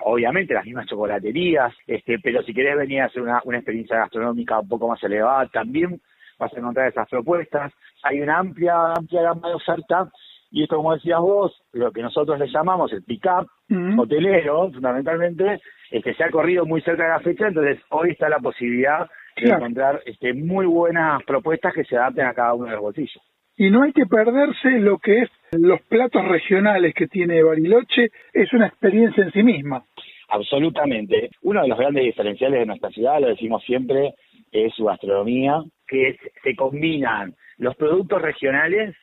obviamente las mismas chocolaterías, este, pero si querés venir a hacer una, una experiencia gastronómica un poco más elevada, también vas a encontrar esas propuestas. Hay una amplia, amplia gama de oferta y esto, como decías vos, lo que nosotros le llamamos el pick-up hotelero, fundamentalmente, que se ha corrido muy cerca de la fecha, entonces hoy está la posibilidad de encontrar este, muy buenas propuestas que se adapten a cada uno de los bolsillos y no hay que perderse lo que es los platos regionales que tiene Bariloche, es una experiencia en sí misma. Absolutamente. Uno de los grandes diferenciales de nuestra ciudad, lo decimos siempre, es su gastronomía, que se combinan los productos regionales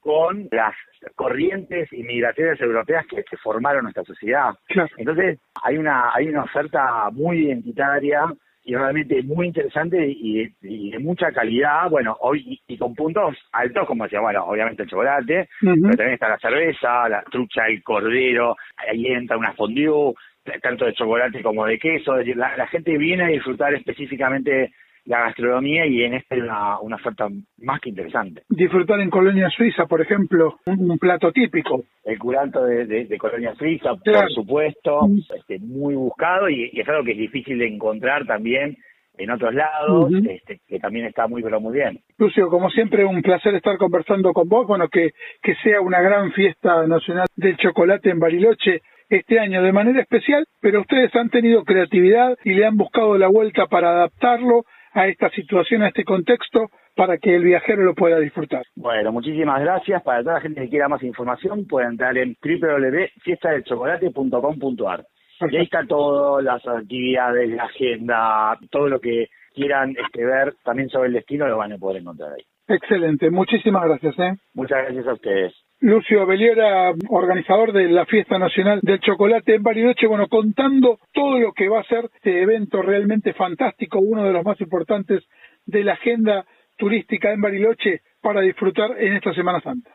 con las corrientes inmigratorias europeas que, formaron nuestra sociedad. Entonces, hay una, hay una oferta muy identitaria y realmente muy interesante y, de mucha calidad, bueno, hoy y, con puntos altos, como decía, bueno, obviamente el chocolate, pero también está la cerveza, la trucha, el cordero, ahí entra una fondue, tanto de chocolate como de queso, es decir, la gente viene a disfrutar específicamente la gastronomía y en este una, una oferta más que interesante. Disfrutar en Colonia Suiza, por ejemplo, un, plato típico. El curanto de, Colonia Suiza, por supuesto, este, muy buscado y, es algo que es difícil de encontrar también en otros lados, este, que también está muy pero muy bien. Lucio, como siempre, un placer estar conversando con vos, bueno, que, que sea una gran fiesta nacional del chocolate en Bariloche este año de manera especial, pero ustedes han tenido creatividad y le han buscado la vuelta para adaptarlo a esta situación, a este contexto, para que el viajero lo pueda disfrutar. Bueno, muchísimas gracias. Para toda la gente que quiera más información, pueden entrar en www.fiestadelchocolate.com.ar. Y ahí está todo, las actividades, la agenda, todo lo que quieran este, ver también sobre el destino, lo van a poder encontrar ahí. Excelente, muchísimas gracias. ¿eh? Muchas gracias a ustedes. Lucio Beliera, organizador de la Fiesta Nacional del Chocolate en Bariloche, bueno, contando todo lo que va a ser este evento realmente fantástico, uno de los más importantes de la agenda turística en Bariloche para disfrutar en esta Semana Santa.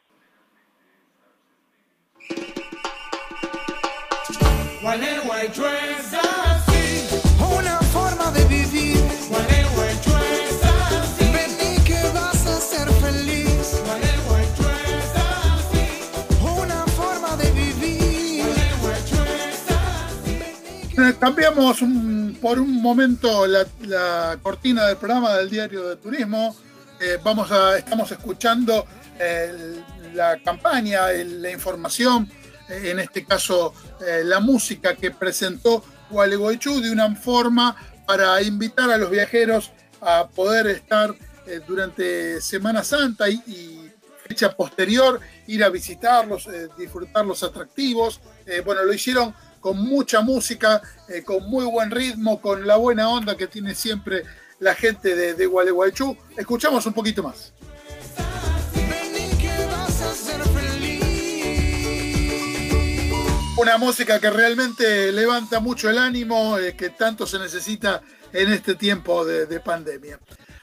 Cambiamos por un momento la, cortina del programa del Diario de Turismo. Eh, vamos a, estamos escuchando la campaña, la información, eh, en este caso eh, la música que presentó Gualeguaychú de una forma para invitar a los viajeros a poder estar durante Semana Santa y, fecha posterior ir a visitarlos, disfrutar los atractivos. bueno, lo hicieron con mucha música, con muy buen ritmo, con la buena onda que tiene siempre la gente de, de Gualeguaychú. Escuchamos un poquito más. Una música que realmente levanta mucho el ánimo, eh, que tanto se necesita en este tiempo de, pandemia.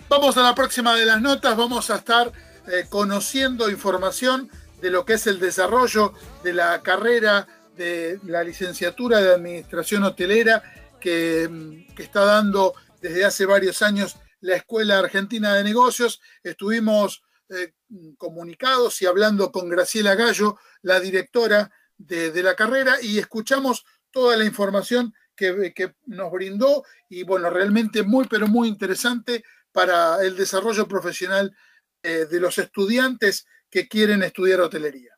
Vamos a la próxima de las notas, vamos a estar eh, conociendo información de lo que es el desarrollo de la carrera de la licenciatura de Administración Hotelera que, mm, que está dando desde hace varios años la Escuela Argentina de Negocios. Estuvimos eh, comunicados y hablando con Graciela Gallo, la directora de, la carrera y escuchamos toda la información que, nos brindó y bueno, realmente muy, pero muy interesante para el desarrollo profesional eh, de los estudiantes que quieren estudiar hotelería.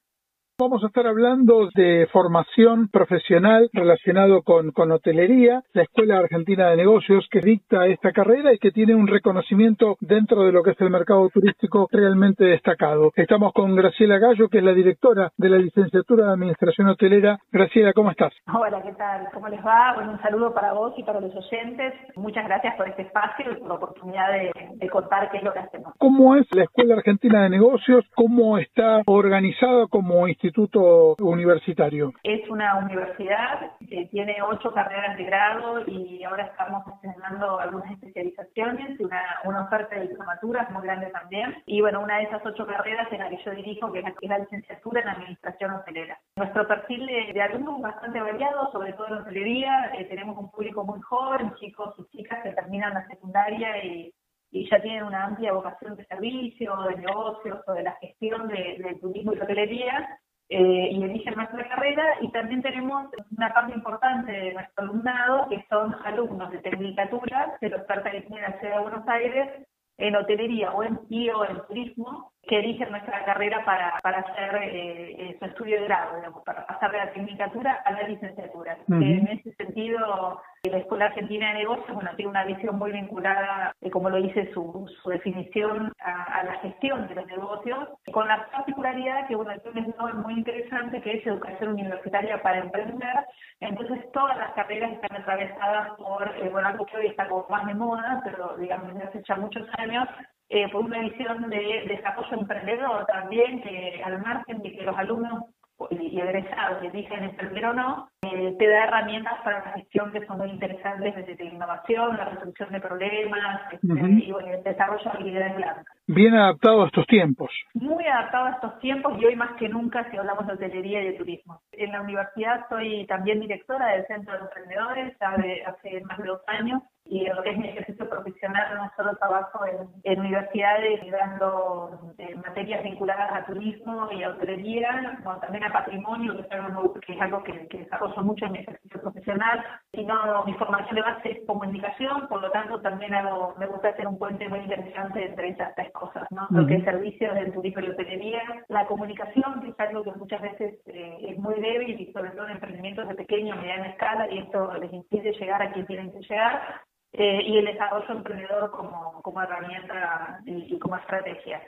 Vamos a estar hablando de formación profesional relacionado con, con, hotelería, la Escuela Argentina de Negocios que dicta esta carrera y que tiene un reconocimiento dentro de lo que es el mercado turístico realmente destacado. Estamos con Graciela Gallo, que es la directora de la licenciatura de Administración Hotelera. Graciela, ¿cómo estás? Hola, ¿qué tal? ¿Cómo les va? Bueno, un saludo para vos y para los oyentes. Muchas gracias por este espacio y por la oportunidad de, de contar qué es lo que hacemos. ¿Cómo es la Escuela Argentina de Negocios? ¿Cómo está organizada como institución? Instituto universitario? Es una universidad que tiene ocho carreras de grado y ahora estamos estrenando algunas especializaciones, una, una oferta de diplomaturas muy grande también. Y bueno, una de esas ocho carreras en la que yo dirijo, que es la, licenciatura en Administración Hotelera. Nuestro perfil de, alumnos es bastante variado, sobre todo en hotelería. Eh, tenemos un público muy joven, chicos y chicas que terminan la secundaria y y ya tienen una amplia vocación de servicio, de negocios o de la gestión de, de turismo y hotelería eh, y eligen nuestra carrera y también tenemos una parte importante de nuestro alumnado que son alumnos de tecnicatura que los pertenecen a la ciudad de Buenos Aires en hotelería o en, y o en turismo que eligen nuestra carrera para, para hacer eh, eh, su estudio de grado, digamos, para pasar de la tecnicatura a la licenciatura. En ese sentido, la Escuela Argentina de Negocios bueno, tiene una visión muy vinculada, eh, como lo dice su, su definición, a, la gestión de los negocios, con la particularidad que bueno, es muy interesante, que es educación universitaria para emprender. Entonces, todas las carreras están atravesadas por, bueno, algo que hoy está como más de moda, pero digamos desde hace ya muchos años, eh, por una visión de desarrollo emprendedor también, que al margen de que los alumnos y egresados eligen emprender o no, eh, te da herramientas para la gestión que son muy interesantes desde la innovación, la resolución de problemas este, y el desarrollo de habilidades blandas. Bien adaptado a estos tiempos. Muy adaptado a estos tiempos y hoy más que nunca si hablamos de hotelería y de turismo. En la universidad soy también directora del Centro de Emprendedores de hace más de dos años y en lo que es mi ejercicio profesional no solo trabajo en, en universidades dando eh, materias vinculadas a turismo y a hotelería, como también a patrimonio, que es algo, que, es algo que, que desarrollo mucho en mi ejercicio profesional, sino mi formación de base es comunicación, por lo tanto también hago, me gusta hacer un puente muy interesante entre esas tres cosas, ¿no? Lo que es servicios del turismo y hotelería, la comunicación, que es algo que muchas veces eh, es muy débil y sobre todo en emprendimientos de pequeña o mediana escala y esto les impide llegar a quien tienen que llegar, eh, y el desarrollo emprendedor como, como herramienta y, como estrategia.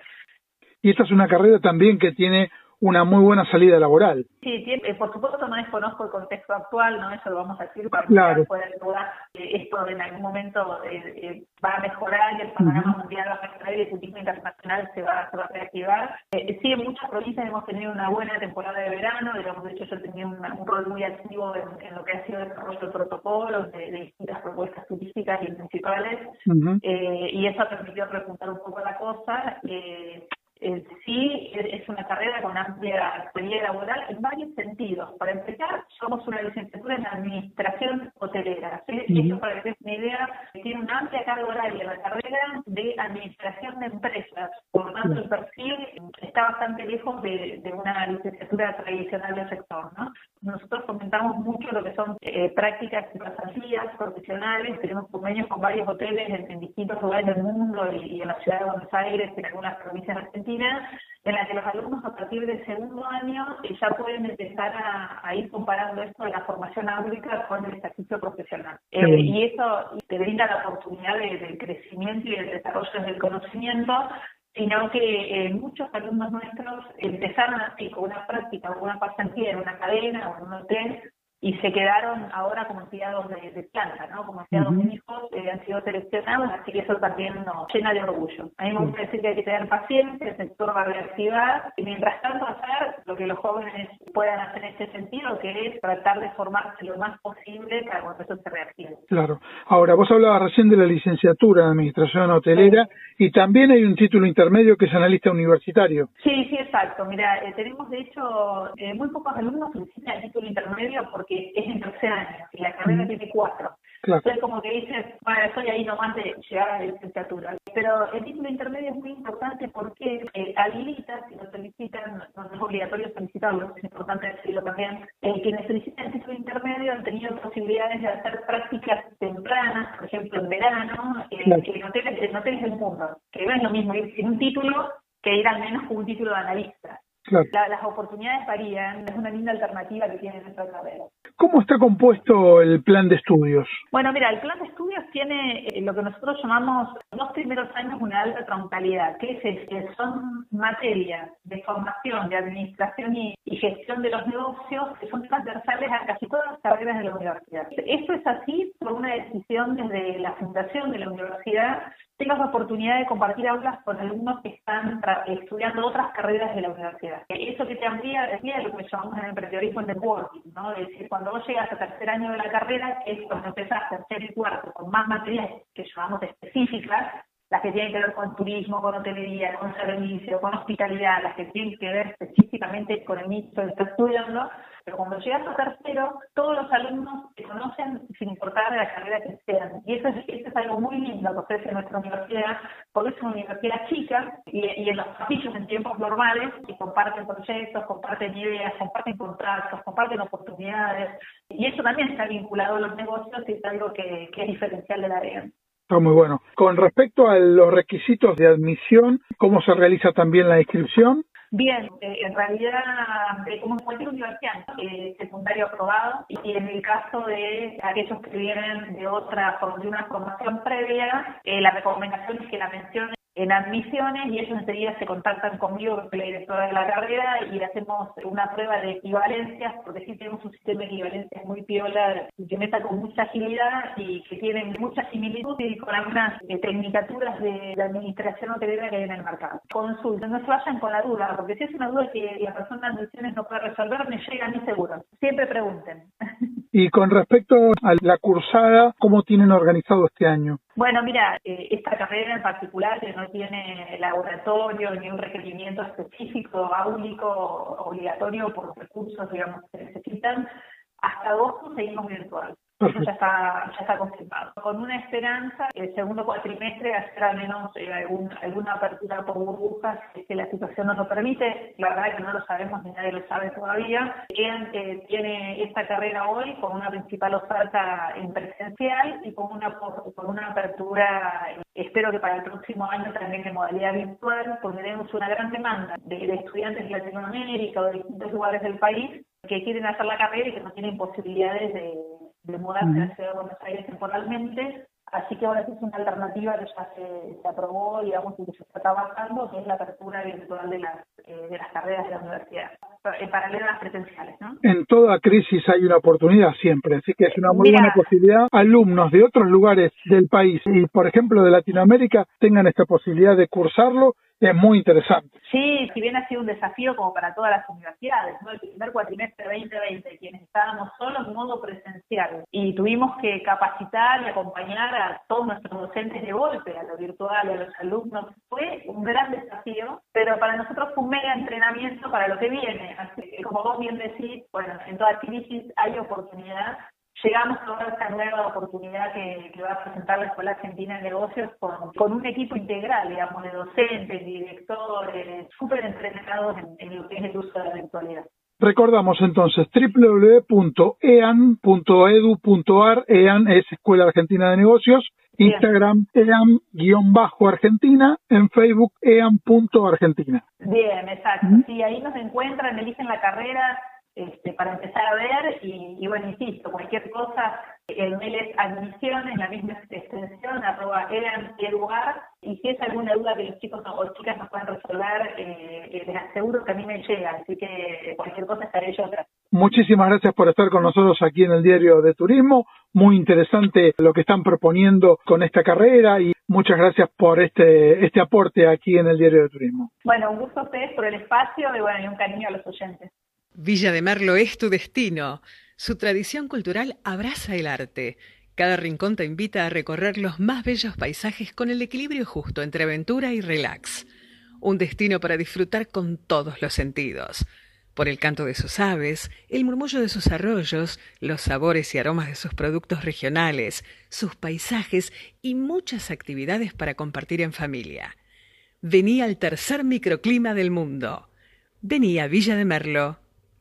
Y esta es una carrera también que tiene una muy buena salida laboral. Sí, eh, por supuesto no desconozco el contexto actual, no eso lo vamos a decir para claro. poder dudar que esto en algún momento eh, va a mejorar y el panorama mundial va a mejorar y el turismo internacional se va, se va a reactivar. sí, en muchas provincias hemos tenido una buena temporada de verano, digamos, de hecho yo tenía un rol muy activo en, lo que ha sido el desarrollo de protocolos, de, distintas propuestas turísticas y principales, y eso ha permitido repuntar un poco la cosa. Eh, sí es una carrera con amplia experiencia laboral en varios sentidos. Para empezar, somos una licenciatura en administración hotelera. ¿sí? Esto, para que des una idea, tiene una amplia carga horaria la carrera de administración de empresas. Por lo tanto, el perfil está bastante lejos de, una licenciatura tradicional del sector. ¿no? Nosotros fomentamos mucho lo que son eh, prácticas y pasantías profesionales. Tenemos convenios con varios hoteles en, distintos lugares del mundo y, en la ciudad de Buenos Aires en algunas provincias argentinas, en las que los alumnos a partir del segundo año eh, ya pueden empezar a, ir comparando esto de la formación áulica con el ejercicio profesional. Eh, y eso te brinda la oportunidad del crecimiento y el desarrollo del conocimiento sino que eh, muchos alumnos nuestros empezaron así con una práctica o una pasantía en una cadena o en un hotel y se quedaron ahora como empleados de, de planta, ¿no? Como empleados uh hijos eh, han sido seleccionados, así que eso también nos llena de orgullo. A mí me gusta decir que hay que tener paciencia, el sector va a reactivar y mientras tanto hacer lo que los jóvenes puedan hacer en este sentido, que es tratar de formarse lo más posible para cuando eso se reactive. Claro. Ahora, vos hablabas recién de la licenciatura en Administración Hotelera y también hay un título intermedio que es analista universitario. Sí, sí, exacto. Mira, eh, tenemos de hecho eh, muy pocos alumnos que necesitan el título intermedio porque es en tercer año y la carrera tiene cuatro. Entonces como que dices, bueno, estoy ahí nomás de llegar a la licenciatura. Pero el título intermedio es muy importante porque eh, habilita, si lo solicitan, no, es obligatorio solicitarlo, es importante decirlo también, eh, quienes solicitan el título intermedio han tenido posibilidades de hacer prácticas tempranas, por ejemplo en verano, eh, en, hoteles, en hoteles del mundo, que no es lo mismo ir sin un título que ir al menos con un título de analista las oportunidades varían, es una linda alternativa que tiene nuestra carrera. ¿Cómo está compuesto el plan de estudios? Bueno, mira, el plan de estudios tiene eh, lo que nosotros llamamos los primeros años una alta troncalidad, que es que son materias de formación, de administración y, gestión de los negocios que son transversales a casi todas las carreras de la universidad. Esto es así por una decisión desde la fundación de la universidad tengas la oportunidad de compartir aulas con alumnos que están estudiando otras carreras de la universidad. Eso que te amplía, es lo que llamamos en emprendedorismo en networking, ¿no? Es decir, cuando vos llegas al tercer año de la carrera, es cuando empezás tercer y cuarto con más materias que llamamos específicas, las que tienen que ver con turismo, con hotelería, con servicio, con hospitalidad, las que tienen que ver específicamente con el nicho que está estudiando, pero cuando llegas a tercero, todos los alumnos te conocen sin importar la carrera que sean. Y eso es, eso es algo muy lindo que ofrece nuestra universidad, porque es una universidad chica y, en los pasillos en tiempos normales, y comparten proyectos, comparten ideas, comparten contactos, comparten oportunidades. Y eso también está vinculado a los negocios y es algo que, es diferencial de la área. Está muy bueno. Con respecto a los requisitos de admisión, ¿cómo se realiza también la inscripción? Bien, eh, en realidad, eh, como cualquier universidad, eh, secundario aprobado, y en el caso de aquellos que vienen de otra, de una formación previa, la recomendación es que la mencionen en admisiones y ellos enseguida se contactan conmigo, que soy la directora de la carrera, y hacemos una prueba de equivalencias, porque sí tenemos un sistema de equivalencias muy piola, que meta con mucha agilidad y que tienen mucha similitud y con algunas eh, tecnicaturas de, de administración hotelera que hay en el mercado. Consulten, no se vayan con la duda, porque si es una duda que la persona de admisiones no puede resolver, me llega a mí seguro. Siempre pregunten. Y con respecto a la cursada, ¿cómo tienen organizado este año? Bueno, mira, eh, esta carrera en particular que no tiene laboratorio ni un requerimiento específico, áulico, obligatorio por recursos, digamos, que necesitan, hasta agosto seguimos virtual. Eso ya está, ya está confirmado. Con una esperanza, el segundo cuatrimestre hacer al menos eh, alguna apertura por burbujas, que la situación nos lo permite. La verdad es que no lo sabemos, ni nadie lo sabe todavía. Eh, tiene esta carrera hoy con una principal oferta en presencial y con una, con una apertura, espero que para el próximo año también de modalidad virtual, porque tenemos una gran demanda de, de estudiantes de Latinoamérica o de distintos lugares del país que quieren hacer la carrera y que no tienen posibilidades de de mudarse a la ciudad de Buenos Aires temporalmente. Así que ahora es una alternativa que ya se, se aprobó, digamos, y que se está trabajando, que es la apertura virtual de las, eh, de las carreras de la universidad, en paralelo a las presenciales. ¿no? En toda crisis hay una oportunidad siempre, así que es una muy buena posibilidad. Alumnos de otros lugares del país y, por ejemplo, de Latinoamérica, tengan esta posibilidad de cursarlo es muy interesante. Sí, si bien ha sido un desafío como para todas las universidades, ¿no? el primer cuatrimestre 2020, quienes estábamos solos en modo presencial y tuvimos que capacitar y acompañar a todos nuestros docentes de golpe, a lo virtual, a los alumnos, fue un gran desafío, pero para nosotros fue un mega entrenamiento para lo que viene. Así que, como vos bien decís, bueno, en toda crisis hay oportunidad llegamos a esta nueva oportunidad que, va a presentar la Escuela Argentina de Negocios con, un equipo integral, digamos, de docentes, directores, súper entrenados en, en lo que es el uso de la virtualidad. Recordamos entonces www.ean.edu.ar, EAN es Escuela Argentina de Negocios, Instagram EAN-Argentina, en Facebook EAN.Argentina. Bien, exacto. Sí, ahí nos encuentran, eligen la carrera este, para empezar a ver y, bueno, insisto, cualquier cosa, el mail es admisión en la misma extensión, arroba lugar, y si es alguna duda que los chicos o chicas nos puedan resolver, eh, les aseguro que a mí me llega, así que cualquier cosa estaré yo atrás. Muchísimas gracias por estar con nosotros aquí en el Diario de Turismo, muy interesante lo que están proponiendo con esta carrera y muchas gracias por este, este aporte aquí en el Diario de Turismo. Bueno, un gusto a ustedes por el espacio y bueno, y un cariño a los oyentes. Villa de Merlo es tu destino. Su tradición cultural abraza el arte. Cada rincón te invita a recorrer los más bellos paisajes con el equilibrio justo entre aventura y relax. Un destino para disfrutar con todos los sentidos. Por el canto de sus aves, el murmullo de sus arroyos, los sabores y aromas de sus productos regionales, sus paisajes y muchas actividades para compartir en familia. Vení al tercer microclima del mundo. Vení a Villa de Merlo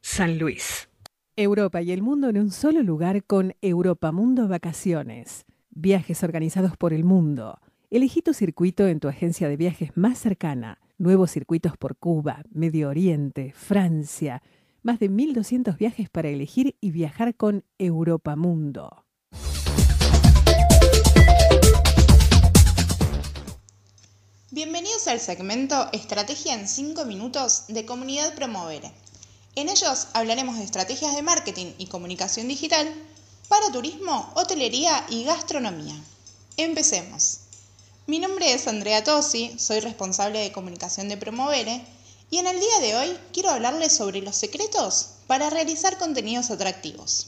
San Luis. Europa y el mundo en un solo lugar con Europa Mundo Vacaciones. Viajes organizados por el mundo. Elegí tu circuito en tu agencia de viajes más cercana. Nuevos circuitos por Cuba, Medio Oriente, Francia. Más de 1.200 viajes para elegir y viajar con Europa Mundo. Bienvenidos al segmento Estrategia en 5 minutos de Comunidad Promovere en ellos hablaremos de estrategias de marketing y comunicación digital para turismo, hotelería y gastronomía. Empecemos. Mi nombre es Andrea Tosi, soy responsable de comunicación de Promovere y en el día de hoy quiero hablarles sobre los secretos para realizar contenidos atractivos.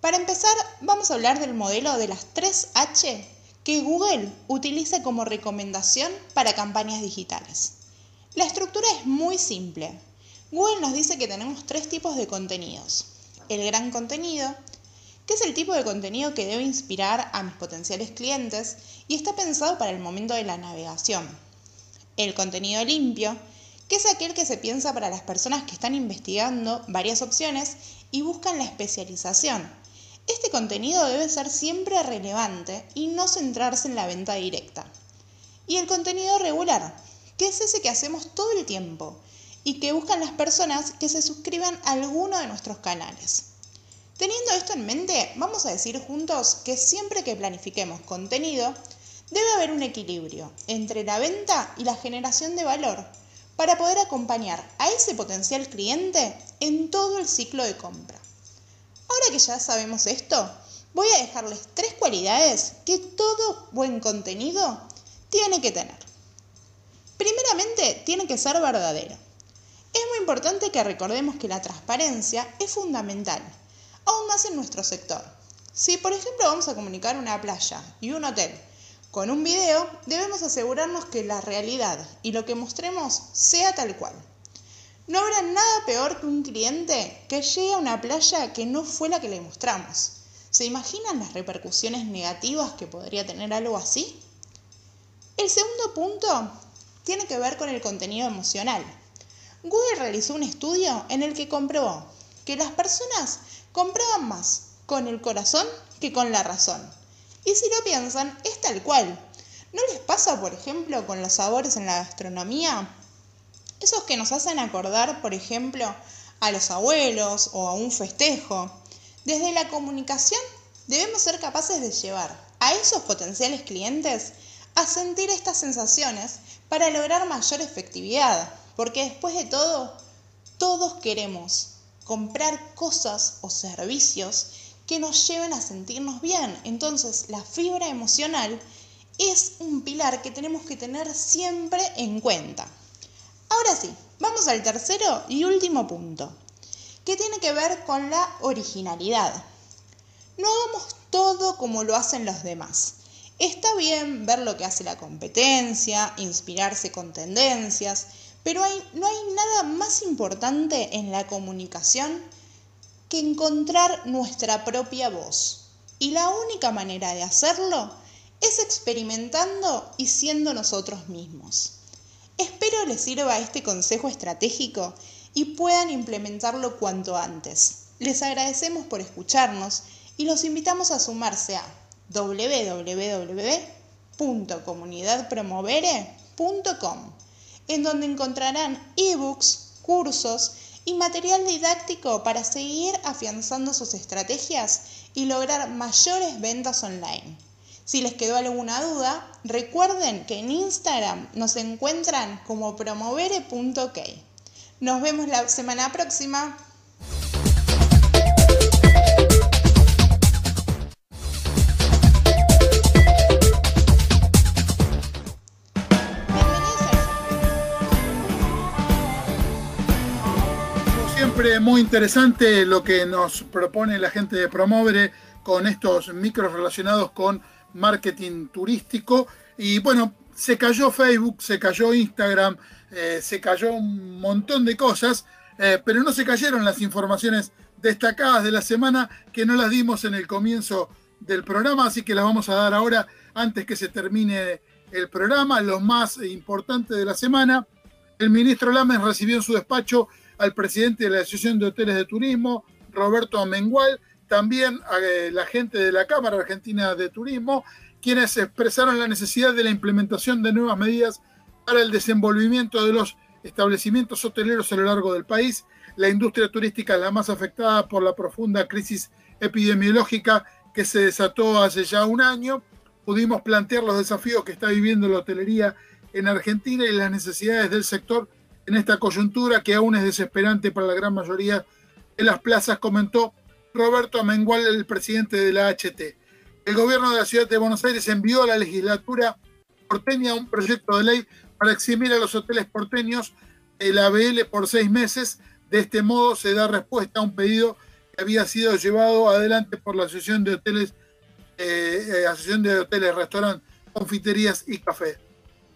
Para empezar, vamos a hablar del modelo de las 3H que Google utiliza como recomendación para campañas digitales. La estructura es muy simple. Google nos dice que tenemos tres tipos de contenidos. El gran contenido, que es el tipo de contenido que debe inspirar a mis potenciales clientes y está pensado para el momento de la navegación. El contenido limpio, que es aquel que se piensa para las personas que están investigando varias opciones y buscan la especialización. Este contenido debe ser siempre relevante y no centrarse en la venta directa. Y el contenido regular, que es ese que hacemos todo el tiempo y que buscan las personas que se suscriban a alguno de nuestros canales. Teniendo esto en mente, vamos a decir juntos que siempre que planifiquemos contenido, debe haber un equilibrio entre la venta y la generación de valor para poder acompañar a ese potencial cliente en todo el ciclo de compra. Ahora que ya sabemos esto, voy a dejarles tres cualidades que todo buen contenido tiene que tener. Primeramente, tiene que ser verdadero. Es muy importante que recordemos que la transparencia es fundamental, aún más en nuestro sector. Si por ejemplo vamos a comunicar una playa y un hotel con un video, debemos asegurarnos que la realidad y lo que mostremos sea tal cual. No habrá nada peor que un cliente que llegue a una playa que no fue la que le mostramos. ¿Se imaginan las repercusiones negativas que podría tener algo así? El segundo punto tiene que ver con el contenido emocional. Google realizó un estudio en el que comprobó que las personas compraban más con el corazón que con la razón. Y si lo piensan, es tal cual. ¿No les pasa, por ejemplo, con los sabores en la gastronomía? Esos que nos hacen acordar, por ejemplo, a los abuelos o a un festejo. Desde la comunicación debemos ser capaces de llevar a esos potenciales clientes a sentir estas sensaciones para lograr mayor efectividad. Porque después de todo, todos queremos comprar cosas o servicios que nos lleven a sentirnos bien. Entonces, la fibra emocional es un pilar que tenemos que tener siempre en cuenta. Ahora sí, vamos al tercero y último punto, que tiene que ver con la originalidad. No hagamos todo como lo hacen los demás. Está bien ver lo que hace la competencia, inspirarse con tendencias, pero no hay nada más importante en la comunicación que encontrar nuestra propia voz. Y la única manera de hacerlo es experimentando y siendo nosotros mismos. Espero les sirva este consejo estratégico y puedan implementarlo cuanto antes. Les agradecemos por escucharnos y los invitamos a sumarse a www.comunidadpromovere.com, en donde encontrarán ebooks, cursos y material didáctico para seguir afianzando sus estrategias y lograr mayores ventas online. Si les quedó alguna duda, recuerden que en Instagram nos encuentran como promovere.ok. Nos vemos la semana próxima. Muy interesante lo que nos propone la gente de Promovere con estos micros relacionados con marketing turístico. Y bueno, se cayó Facebook, se cayó Instagram, eh, se cayó un montón de cosas, eh, pero no se cayeron las informaciones destacadas de la semana que no las dimos en el comienzo del programa, así que las vamos a dar ahora antes que se termine el programa. Lo más importante de la semana, el ministro Lames recibió en su despacho al presidente de la Asociación de Hoteles de Turismo, Roberto Amengual, también a eh, la gente de la Cámara Argentina de Turismo, quienes expresaron la necesidad de la implementación de nuevas medidas para el desenvolvimiento de los establecimientos hoteleros a lo largo del país. La industria turística es la más afectada por la profunda crisis epidemiológica que se desató hace ya un año. Pudimos plantear los desafíos que está viviendo la hotelería en Argentina y las necesidades del sector en esta coyuntura que aún es desesperante para la gran mayoría de las plazas, comentó Roberto Amengual, el presidente de la HT. El gobierno de la ciudad de Buenos Aires envió a la legislatura porteña un proyecto de ley para eximir a los hoteles porteños el ABL por seis meses. De este modo se da respuesta a un pedido que había sido llevado adelante por la Asociación de Hoteles, eh, eh, Asociación de Hoteles, Restaurantes, Confiterías y Café.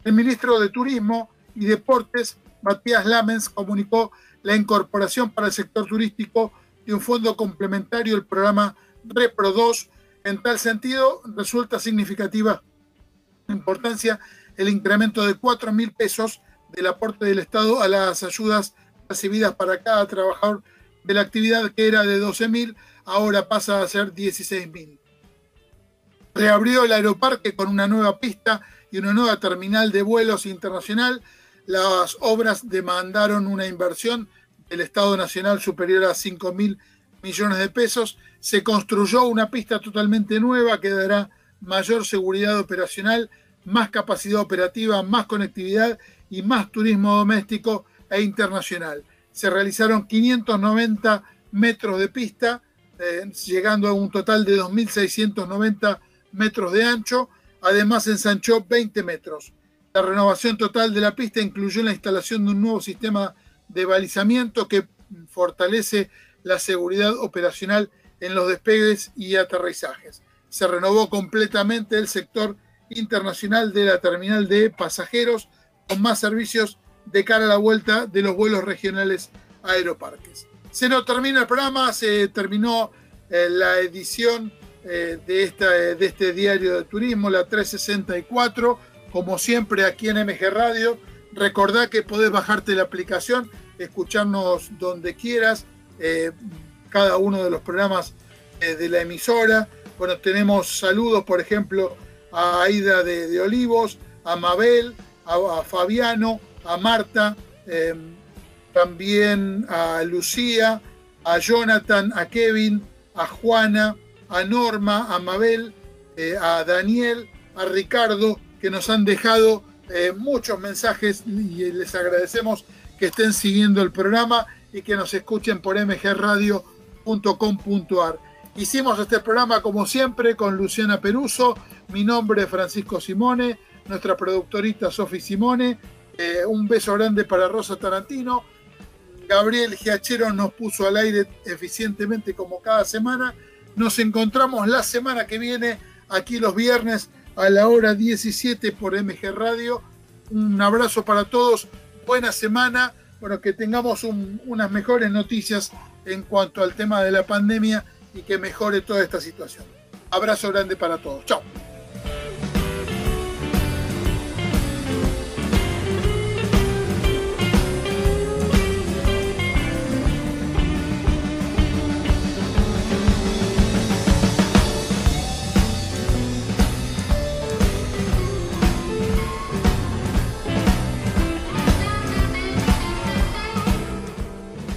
El ministro de Turismo y Deportes, Matías Lamens, comunicó la incorporación para el sector turístico y un fondo complementario el programa Repro 2. En tal sentido, resulta significativa importancia el incremento de 4 mil pesos del aporte del Estado a las ayudas recibidas para cada trabajador de la actividad que era de 12 mil, ahora pasa a ser 16 mil. Reabrió el aeroparque con una nueva pista y una nueva terminal de vuelos internacional. Las obras demandaron una inversión el Estado Nacional superior a 5 mil millones de pesos. Se construyó una pista totalmente nueva que dará mayor seguridad operacional, más capacidad operativa, más conectividad y más turismo doméstico e internacional. Se realizaron 590 metros de pista, eh, llegando a un total de 2.690 metros de ancho. Además, ensanchó 20 metros. La renovación total de la pista incluyó la instalación de un nuevo sistema de balizamiento que fortalece la seguridad operacional en los despegues y aterrizajes. Se renovó completamente el sector internacional de la terminal de pasajeros con más servicios de cara a la vuelta de los vuelos regionales a aeroparques. Se nos termina el programa, se terminó eh, la edición eh, de, esta, de este diario de turismo, la 364, como siempre aquí en MG Radio Recordá que podés bajarte la aplicación, escucharnos donde quieras, eh, cada uno de los programas eh, de la emisora. Bueno, tenemos saludos, por ejemplo, a Aida de, Olivos, a Mabel, a, Fabiano, a Marta, em, también a Lucía, a Jonathan, a Kevin, a Juana, a Norma, a Mabel, eh, a Daniel, a Ricardo, que nos han dejado eh, muchos mensajes y les agradecemos que estén siguiendo el programa y que nos escuchen por mgradio.com.ar. Hicimos este programa como siempre con Luciana Peruso, mi nombre es Francisco Simone, nuestra productorita Sofi Simone, eh, un beso grande para Rosa Tarantino, Gabriel Giachero nos puso al aire eficientemente como cada semana, nos encontramos la semana que viene aquí los viernes a la hora 17 por MG Radio. Un abrazo para todos, buena semana, bueno, que tengamos unas mejores noticias en cuanto al tema de la pandemia y que mejore toda esta situación. Abrazo grande para todos. Chao.